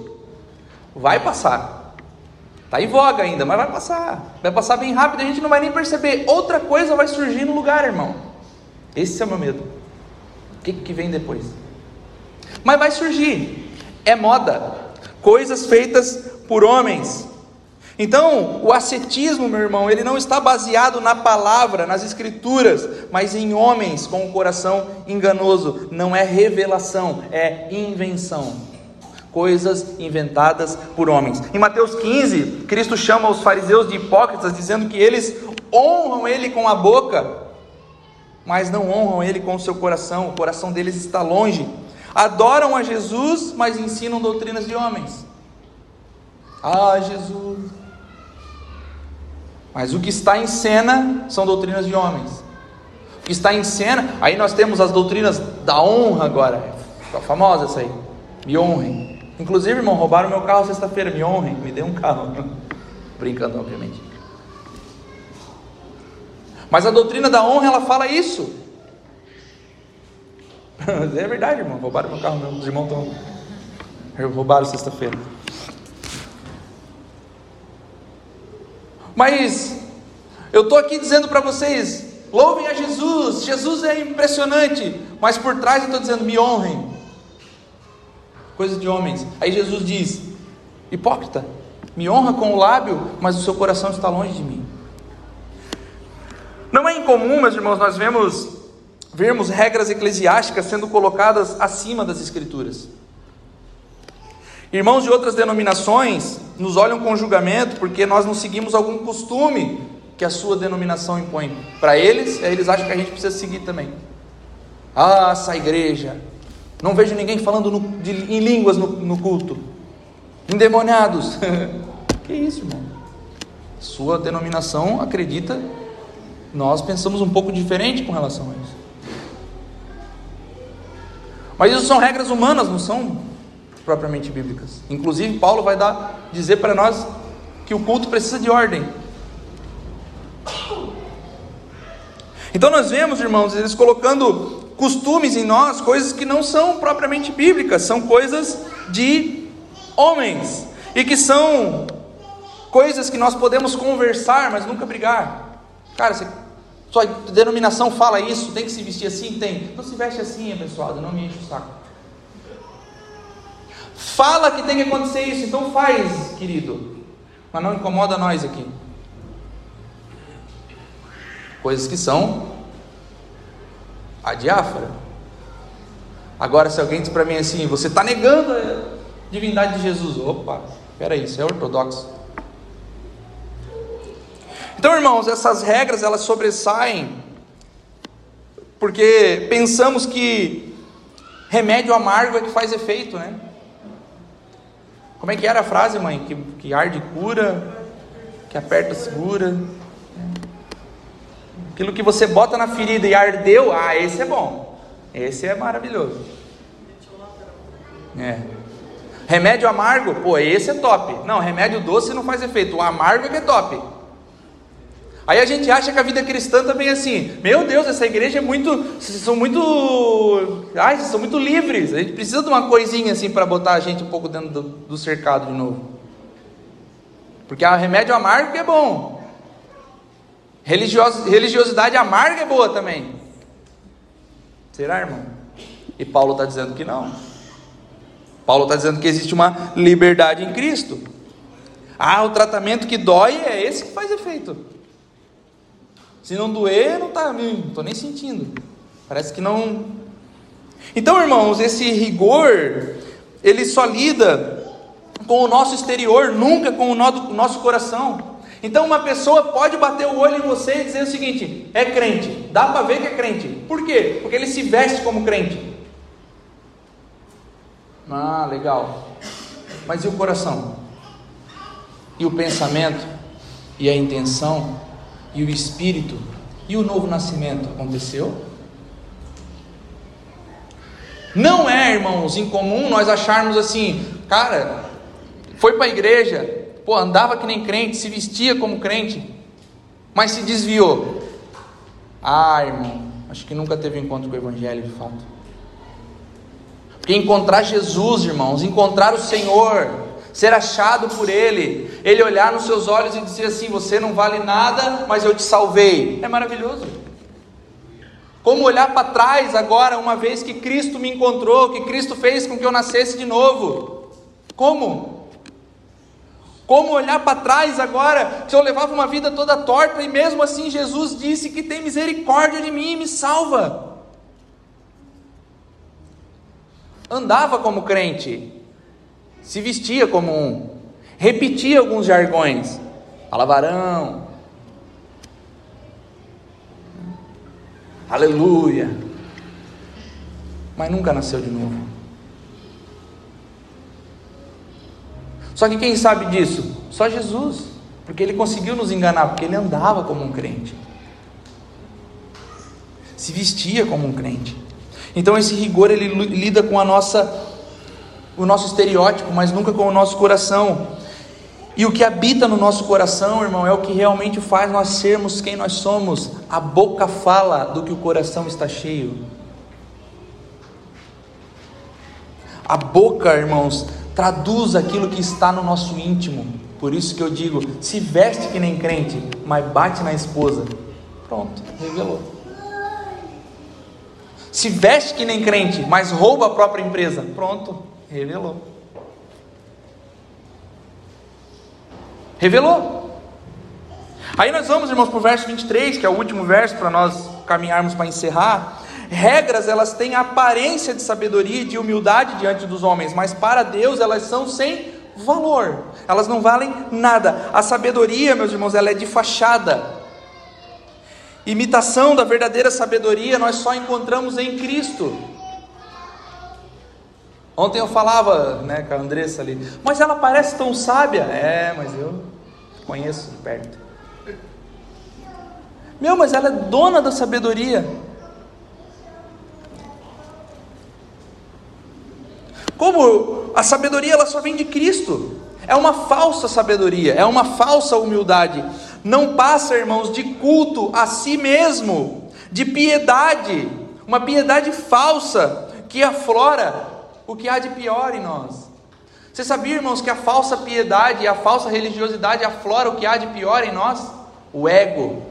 Vai passar. Está em voga ainda, mas vai passar. Vai passar bem rápido, a gente não vai nem perceber. Outra coisa vai surgir no lugar, irmão. Esse é o meu medo. O que, que vem depois? Mas vai surgir é moda, coisas feitas por homens. Então, o ascetismo, meu irmão, ele não está baseado na palavra, nas escrituras, mas em homens com o coração enganoso. Não é revelação, é invenção. Coisas inventadas por homens. Em Mateus 15, Cristo chama os fariseus de hipócritas, dizendo que eles honram ele com a boca, mas não honram ele com o seu coração, o coração deles está longe adoram a Jesus, mas ensinam doutrinas de homens. Ah, Jesus. Mas o que está em cena são doutrinas de homens. O que está em cena, aí nós temos as doutrinas da honra agora. Ficou famosa essa aí. Me honrem. Inclusive, irmão, roubaram meu carro sexta-feira. Me honrem. Me dê um carro. Brincando, obviamente. Mas a doutrina da honra, ela fala isso. é verdade, irmão. Roubaram meu carro, meus irmãos estão. Roubaram sexta-feira. Mas eu estou aqui dizendo para vocês: louvem a Jesus. Jesus é impressionante. Mas por trás eu estou dizendo: me honrem. Coisa de homens. Aí Jesus diz: hipócrita, me honra com o lábio, mas o seu coração está longe de mim. Não é incomum, meus irmãos, nós vemos vermos regras eclesiásticas sendo colocadas acima das Escrituras. Irmãos de outras denominações nos olham com julgamento porque nós não seguimos algum costume que a sua denominação impõe. Para eles, eles acham que a gente precisa seguir também. Ah, essa igreja. Não vejo ninguém falando no, de, em línguas no, no culto. Endemoniados. que isso, irmão? Sua denominação acredita, nós pensamos um pouco diferente com relação a isso. Mas isso são regras humanas, não são propriamente bíblicas. Inclusive, Paulo vai dar dizer para nós que o culto precisa de ordem. Então nós vemos, irmãos, eles colocando costumes em nós, coisas que não são propriamente bíblicas, são coisas de homens e que são coisas que nós podemos conversar, mas nunca brigar. Cara, você sua denominação fala isso, tem que se vestir assim? Tem. Então se veste assim, abençoado, não me enche o saco. Fala que tem que acontecer isso, então faz, querido. Mas não incomoda nós aqui. Coisas que são a diáfora. Agora, se alguém diz para mim assim, você está negando a divindade de Jesus. Opa, espera aí, isso é ortodoxo. Então, irmãos, essas regras elas sobressaem porque pensamos que remédio amargo é que faz efeito, né? Como é que era a frase, mãe? Que, que arde cura, que aperta segura. Aquilo que você bota na ferida e ardeu, ah, esse é bom. Esse é maravilhoso. É. Remédio amargo, pô, esse é top. Não, remédio doce não faz efeito. O amargo é que é top. Aí a gente acha que a vida cristã também é assim. Meu Deus, essa igreja é muito. São muito. Ai, são muito livres. A gente precisa de uma coisinha assim para botar a gente um pouco dentro do, do cercado de novo. Porque a remédio amargo é bom. Religios, religiosidade amarga é boa também. Será, irmão? E Paulo está dizendo que não. Paulo está dizendo que existe uma liberdade em Cristo. Ah, o tratamento que dói é esse que faz efeito. Se não doer, não tá, não estou nem sentindo. Parece que não. Então, irmãos, esse rigor, ele só lida com o nosso exterior, nunca com o nosso coração. Então, uma pessoa pode bater o olho em você e dizer o seguinte: é crente, dá para ver que é crente. Por quê? Porque ele se veste como crente. Ah, legal. Mas e o coração? e o pensamento e a intenção e o espírito e o novo nascimento aconteceu? Não é, irmãos, incomum nós acharmos assim, cara, foi para a igreja, pô, andava que nem crente, se vestia como crente, mas se desviou. Ah, irmão, acho que nunca teve encontro com o Evangelho de fato. Porque encontrar Jesus, irmãos, encontrar o Senhor, ser achado por Ele, Ele olhar nos seus olhos e dizer assim: Você não vale nada, mas eu te salvei. É maravilhoso. Como olhar para trás agora, uma vez que Cristo me encontrou, que Cristo fez com que eu nascesse de novo? Como? Como olhar para trás agora, se eu levava uma vida toda torta e mesmo assim Jesus disse que tem misericórdia de mim e me salva? Andava como crente, se vestia como um, repetia alguns jargões, palavarão, aleluia, mas nunca nasceu de novo. Só que quem sabe disso? Só Jesus, porque ele conseguiu nos enganar, porque ele andava como um crente, se vestia como um crente. Então esse rigor ele lida com a nossa o nosso estereótipo, mas nunca com o nosso coração. E o que habita no nosso coração, irmão, é o que realmente faz nós sermos quem nós somos. A boca fala do que o coração está cheio. A boca, irmãos, traduz aquilo que está no nosso íntimo. Por isso que eu digo: se veste que nem crente, mas bate na esposa. Pronto, revelou. Se veste que nem crente, mas rouba a própria empresa. Pronto, Revelou. Revelou. Aí nós vamos, irmãos, para o verso 23, que é o último verso para nós caminharmos para encerrar. Regras, elas têm aparência de sabedoria e de humildade diante dos homens, mas para Deus elas são sem valor. Elas não valem nada. A sabedoria, meus irmãos, ela é de fachada. Imitação da verdadeira sabedoria nós só encontramos em Cristo. Ontem eu falava né, com a Andressa ali, mas ela parece tão sábia. É, mas eu conheço de perto. Meu, mas ela é dona da sabedoria. Como a sabedoria ela só vem de Cristo. É uma falsa sabedoria, é uma falsa humildade. Não passa, irmãos, de culto a si mesmo, de piedade, uma piedade falsa que aflora o que há de pior em nós. Você sabia, irmãos, que a falsa piedade e a falsa religiosidade aflora o que há de pior em nós? O ego,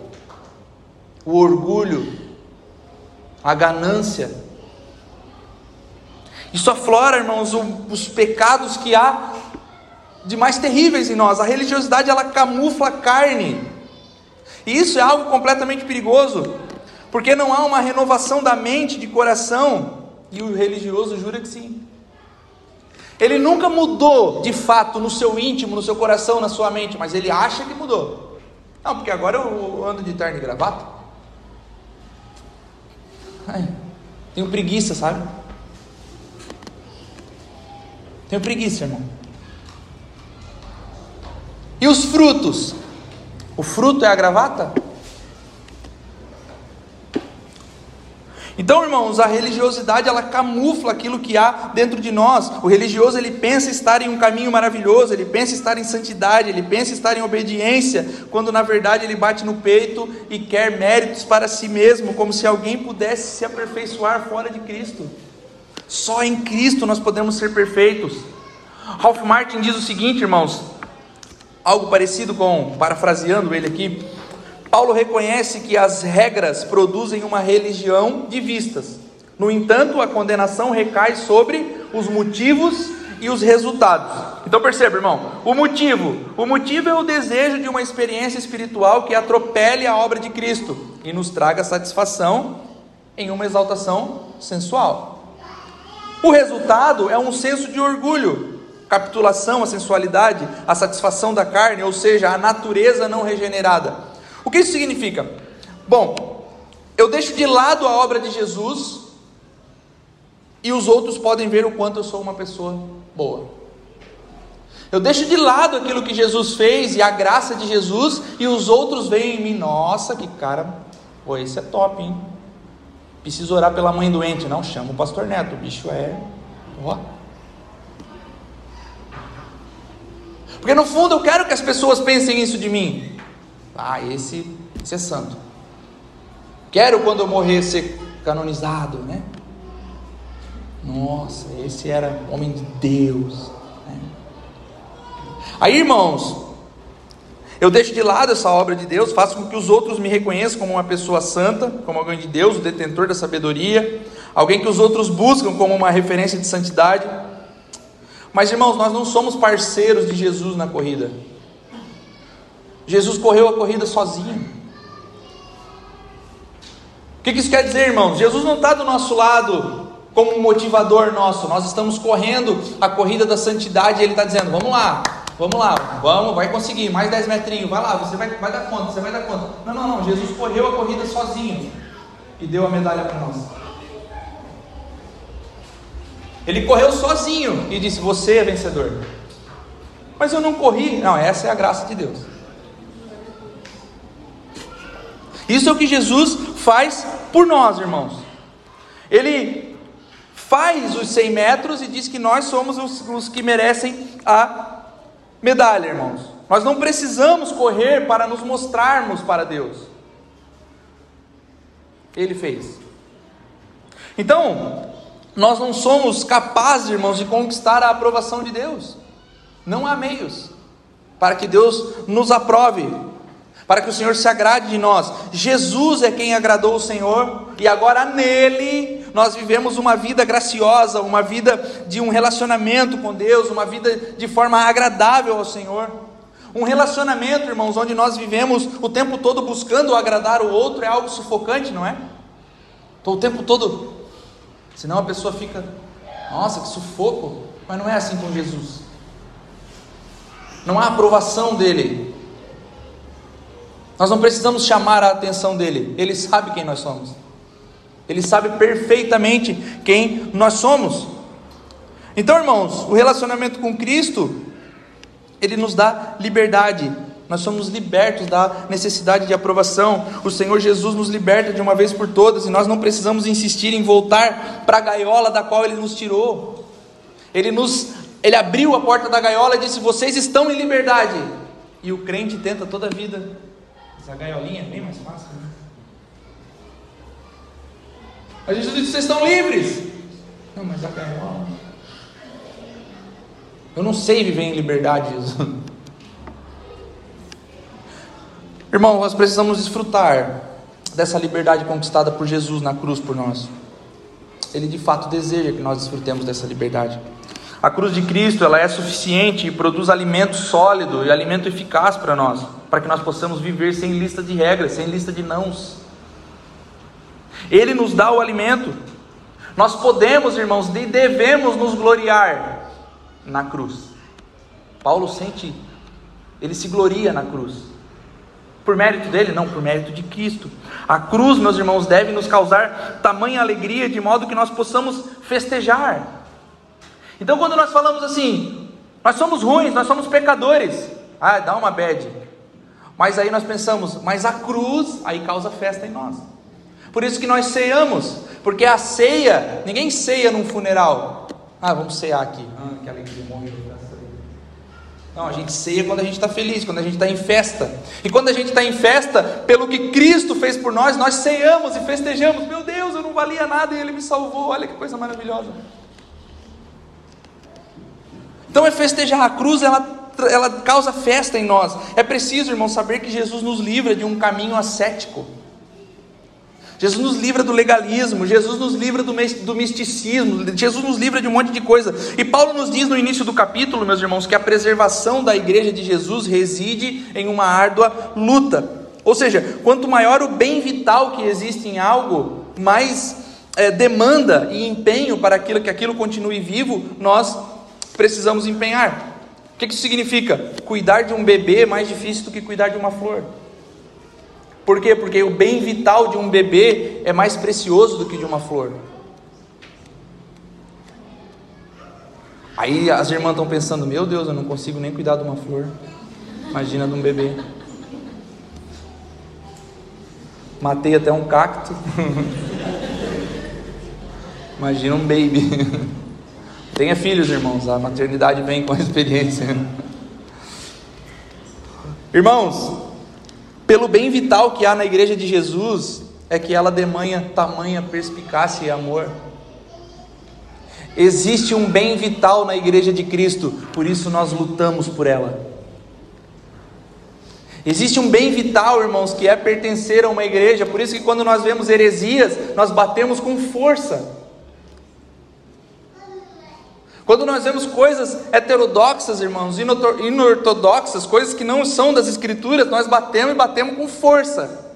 o orgulho, a ganância. Isso aflora, irmãos, os pecados que há de mais terríveis em nós. A religiosidade ela camufla a carne. E isso é algo completamente perigoso, porque não há uma renovação da mente, de coração, e o religioso jura que sim. Ele nunca mudou de fato no seu íntimo, no seu coração, na sua mente, mas ele acha que mudou. Não, porque agora eu ando de terno e gravata. Ai, tenho preguiça, sabe? Tenho preguiça, irmão. E os frutos? O fruto é a gravata? Então, irmãos, a religiosidade ela camufla aquilo que há dentro de nós. O religioso ele pensa estar em um caminho maravilhoso, ele pensa estar em santidade, ele pensa estar em obediência, quando na verdade ele bate no peito e quer méritos para si mesmo, como se alguém pudesse se aperfeiçoar fora de Cristo. Só em Cristo nós podemos ser perfeitos. Ralph Martin diz o seguinte, irmãos, algo parecido com, parafraseando ele aqui, Paulo reconhece que as regras produzem uma religião de vistas. No entanto, a condenação recai sobre os motivos e os resultados. Então perceba, irmão, o motivo, o motivo é o desejo de uma experiência espiritual que atropele a obra de Cristo e nos traga satisfação em uma exaltação sensual. O resultado é um senso de orgulho, capitulação à sensualidade, a satisfação da carne, ou seja, a natureza não regenerada. O que isso significa? Bom, eu deixo de lado a obra de Jesus e os outros podem ver o quanto eu sou uma pessoa boa. Eu deixo de lado aquilo que Jesus fez e a graça de Jesus, e os outros veem em mim, nossa, que cara, pô, esse é top, hein? Preciso orar pela mãe doente. Não, chama o pastor Neto, o bicho é. Ó. Porque no fundo eu quero que as pessoas pensem isso de mim. Ah, esse, esse é santo. Quero quando eu morrer ser canonizado, né? Nossa, esse era homem de Deus. Né? Aí, irmãos, eu deixo de lado essa obra de Deus, faço com que os outros me reconheçam como uma pessoa santa, como alguém de Deus, o detentor da sabedoria, alguém que os outros buscam como uma referência de santidade. Mas, irmãos, nós não somos parceiros de Jesus na corrida. Jesus correu a corrida sozinho. O que isso quer dizer, irmãos? Jesus não está do nosso lado como motivador nosso. Nós estamos correndo a corrida da santidade e Ele está dizendo: vamos lá, Vamos lá, vamos, vai conseguir, mais 10 metrinhos, vai lá, você vai, vai dar conta, você vai dar conta. Não, não, não, Jesus correu a corrida sozinho e deu a medalha para nós. Ele correu sozinho e disse: Você é vencedor. Mas eu não corri. Não, essa é a graça de Deus. Isso é o que Jesus faz por nós, irmãos. Ele faz os 100 metros e diz que nós somos os, os que merecem a medalha, irmãos. Nós não precisamos correr para nos mostrarmos para Deus. Ele fez. Então, nós não somos capazes, irmãos, de conquistar a aprovação de Deus. Não há meios para que Deus nos aprove, para que o Senhor se agrade de nós. Jesus é quem agradou o Senhor, e agora nele nós vivemos uma vida graciosa, uma vida de um relacionamento com Deus, uma vida de forma agradável ao Senhor. Um relacionamento, irmãos, onde nós vivemos o tempo todo buscando agradar o outro é algo sufocante, não é? Estou o tempo todo, senão a pessoa fica, nossa, que sufoco, mas não é assim com Jesus. Não há aprovação dele, nós não precisamos chamar a atenção dele, ele sabe quem nós somos. Ele sabe perfeitamente quem nós somos. Então, irmãos, o relacionamento com Cristo, ele nos dá liberdade. Nós somos libertos da necessidade de aprovação. O Senhor Jesus nos liberta de uma vez por todas e nós não precisamos insistir em voltar para a gaiola da qual ele nos tirou. Ele nos ele abriu a porta da gaiola e disse: "Vocês estão em liberdade". E o crente tenta toda a vida essa gaiolinha é bem mais fácil, né? A Jesus disse: vocês estão livres. Não, mas a gaiola. Eu não sei viver em liberdade, Jesus. Irmão, nós precisamos desfrutar dessa liberdade conquistada por Jesus na cruz por nós. Ele de fato deseja que nós desfrutemos dessa liberdade. A cruz de Cristo ela é suficiente e produz alimento sólido e alimento eficaz para nós, para que nós possamos viver sem lista de regras, sem lista de nãos. Ele nos dá o alimento. Nós podemos, irmãos, e devemos nos gloriar na cruz. Paulo sente, ele se gloria na cruz. Por mérito dele? Não, por mérito de Cristo. A cruz, meus irmãos, deve nos causar tamanha alegria de modo que nós possamos festejar então, quando nós falamos assim, nós somos ruins, nós somos pecadores, ah, dá uma bad. Mas aí nós pensamos, mas a cruz aí causa festa em nós. Por isso que nós ceiamos, porque a ceia, ninguém ceia num funeral. Ah, vamos cear aqui. Ah, que alegria, morreu. Não, a gente ceia quando a gente está feliz, quando a gente está em festa. E quando a gente está em festa, pelo que Cristo fez por nós, nós ceiamos e festejamos. Meu Deus, eu não valia nada e Ele me salvou. Olha que coisa maravilhosa. Então é festejar a cruz, ela, ela causa festa em nós. É preciso, irmão, saber que Jesus nos livra de um caminho ascético. Jesus nos livra do legalismo, Jesus nos livra do, do misticismo, Jesus nos livra de um monte de coisa. E Paulo nos diz no início do capítulo, meus irmãos, que a preservação da igreja de Jesus reside em uma árdua luta. Ou seja, quanto maior o bem vital que existe em algo, mais é, demanda e empenho para aquilo que aquilo continue vivo, nós precisamos empenhar. O que isso significa? Cuidar de um bebê é mais difícil do que cuidar de uma flor. Por quê? Porque o bem vital de um bebê é mais precioso do que de uma flor. Aí as irmãs estão pensando: meu Deus, eu não consigo nem cuidar de uma flor. Imagina de um bebê. Matei até um cacto. Imagina um baby. Tenha filhos, irmãos. A maternidade vem com a experiência. Irmãos, pelo bem vital que há na igreja de Jesus, é que ela demanha tamanha perspicácia e amor. Existe um bem vital na igreja de Cristo, por isso nós lutamos por ela. Existe um bem vital, irmãos, que é pertencer a uma igreja, por isso que quando nós vemos heresias, nós batemos com força. Quando nós vemos coisas heterodoxas, irmãos, inortodoxas, coisas que não são das Escrituras, nós batemos e batemos com força.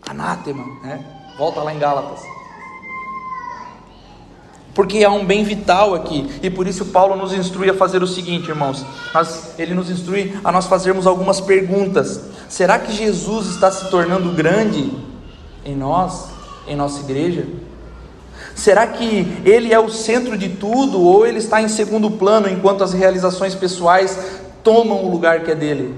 Anátema, né? Volta lá em Gálatas. Porque há um bem vital aqui, e por isso Paulo nos instrui a fazer o seguinte, irmãos. Nós, ele nos instrui a nós fazermos algumas perguntas. Será que Jesus está se tornando grande em nós, em nossa igreja? Será que ele é o centro de tudo ou ele está em segundo plano enquanto as realizações pessoais tomam o lugar que é dele?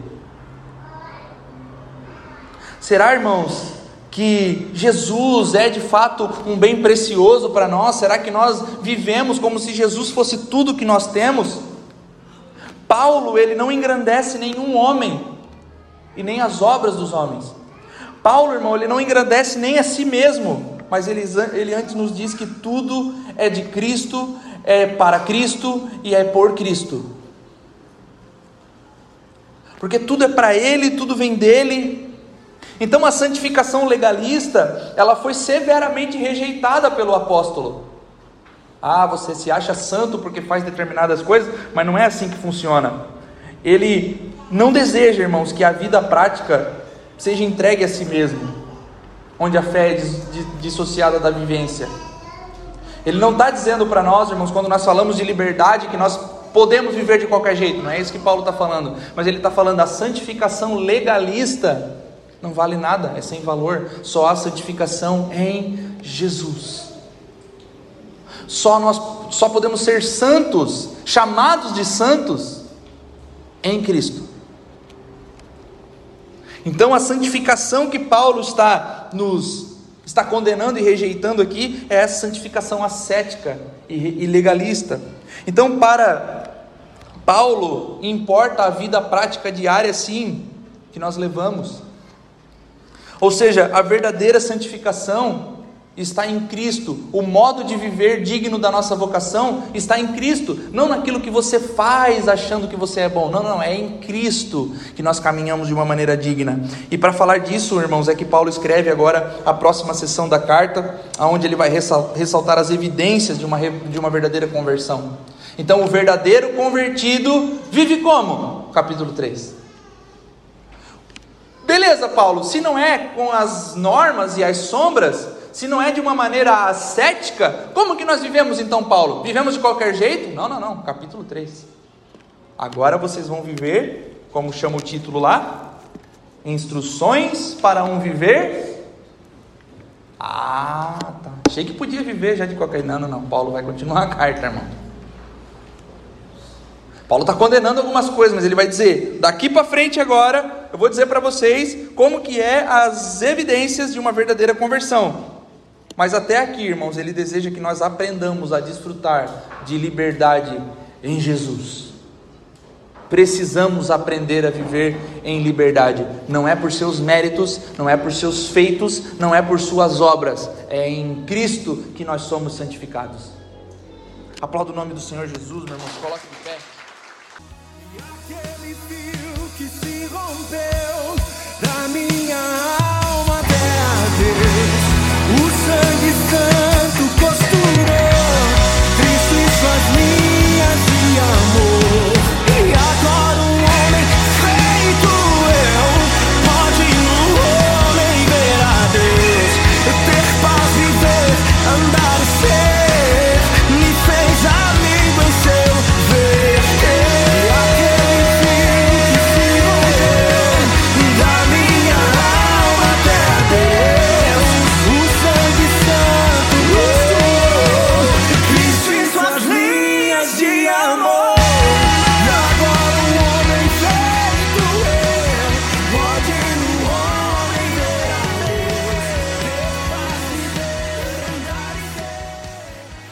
Será, irmãos, que Jesus é de fato um bem precioso para nós? Será que nós vivemos como se Jesus fosse tudo que nós temos? Paulo, ele não engrandece nenhum homem e nem as obras dos homens. Paulo, irmão, ele não engrandece nem a si mesmo mas ele, ele antes nos diz que tudo é de Cristo, é para Cristo e é por Cristo. Porque tudo é para Ele, tudo vem dele. Então a santificação legalista, ela foi severamente rejeitada pelo apóstolo. Ah, você se acha santo porque faz determinadas coisas, mas não é assim que funciona. Ele não deseja, irmãos, que a vida prática seja entregue a si mesmo onde a fé é dissociada da vivência. Ele não está dizendo para nós, irmãos, quando nós falamos de liberdade, que nós podemos viver de qualquer jeito, não é isso que Paulo está falando, mas ele está falando da santificação legalista, não vale nada, é sem valor, só há santificação em Jesus. Só nós só podemos ser santos, chamados de santos, em Cristo. Então a santificação que Paulo está nos está condenando e rejeitando aqui é essa santificação ascética e legalista. Então para Paulo importa a vida prática diária sim que nós levamos. Ou seja, a verdadeira santificação está em Cristo. O modo de viver digno da nossa vocação está em Cristo, não naquilo que você faz achando que você é bom. Não, não, é em Cristo que nós caminhamos de uma maneira digna. E para falar disso, irmãos, é que Paulo escreve agora a próxima sessão da carta, onde ele vai ressaltar as evidências de uma, de uma verdadeira conversão. Então, o verdadeiro convertido vive como? Capítulo 3. Beleza, Paulo, se não é com as normas e as sombras, se não é de uma maneira ascética, como que nós vivemos então, Paulo? Vivemos de qualquer jeito? Não, não, não. Capítulo 3. Agora vocês vão viver, como chama o título lá, instruções para um viver. Ah, tá. Achei que podia viver já de qualquer. Não, não, não. Paulo vai continuar a carta, irmão. Paulo está condenando algumas coisas, mas ele vai dizer: daqui para frente agora, eu vou dizer para vocês como que é as evidências de uma verdadeira conversão. Mas até aqui, irmãos, ele deseja que nós aprendamos a desfrutar de liberdade em Jesus. Precisamos aprender a viver em liberdade. Não é por seus méritos, não é por seus feitos, não é por suas obras. É em Cristo que nós somos santificados. Aplauda o nome do Senhor Jesus, meu irmão. Coloque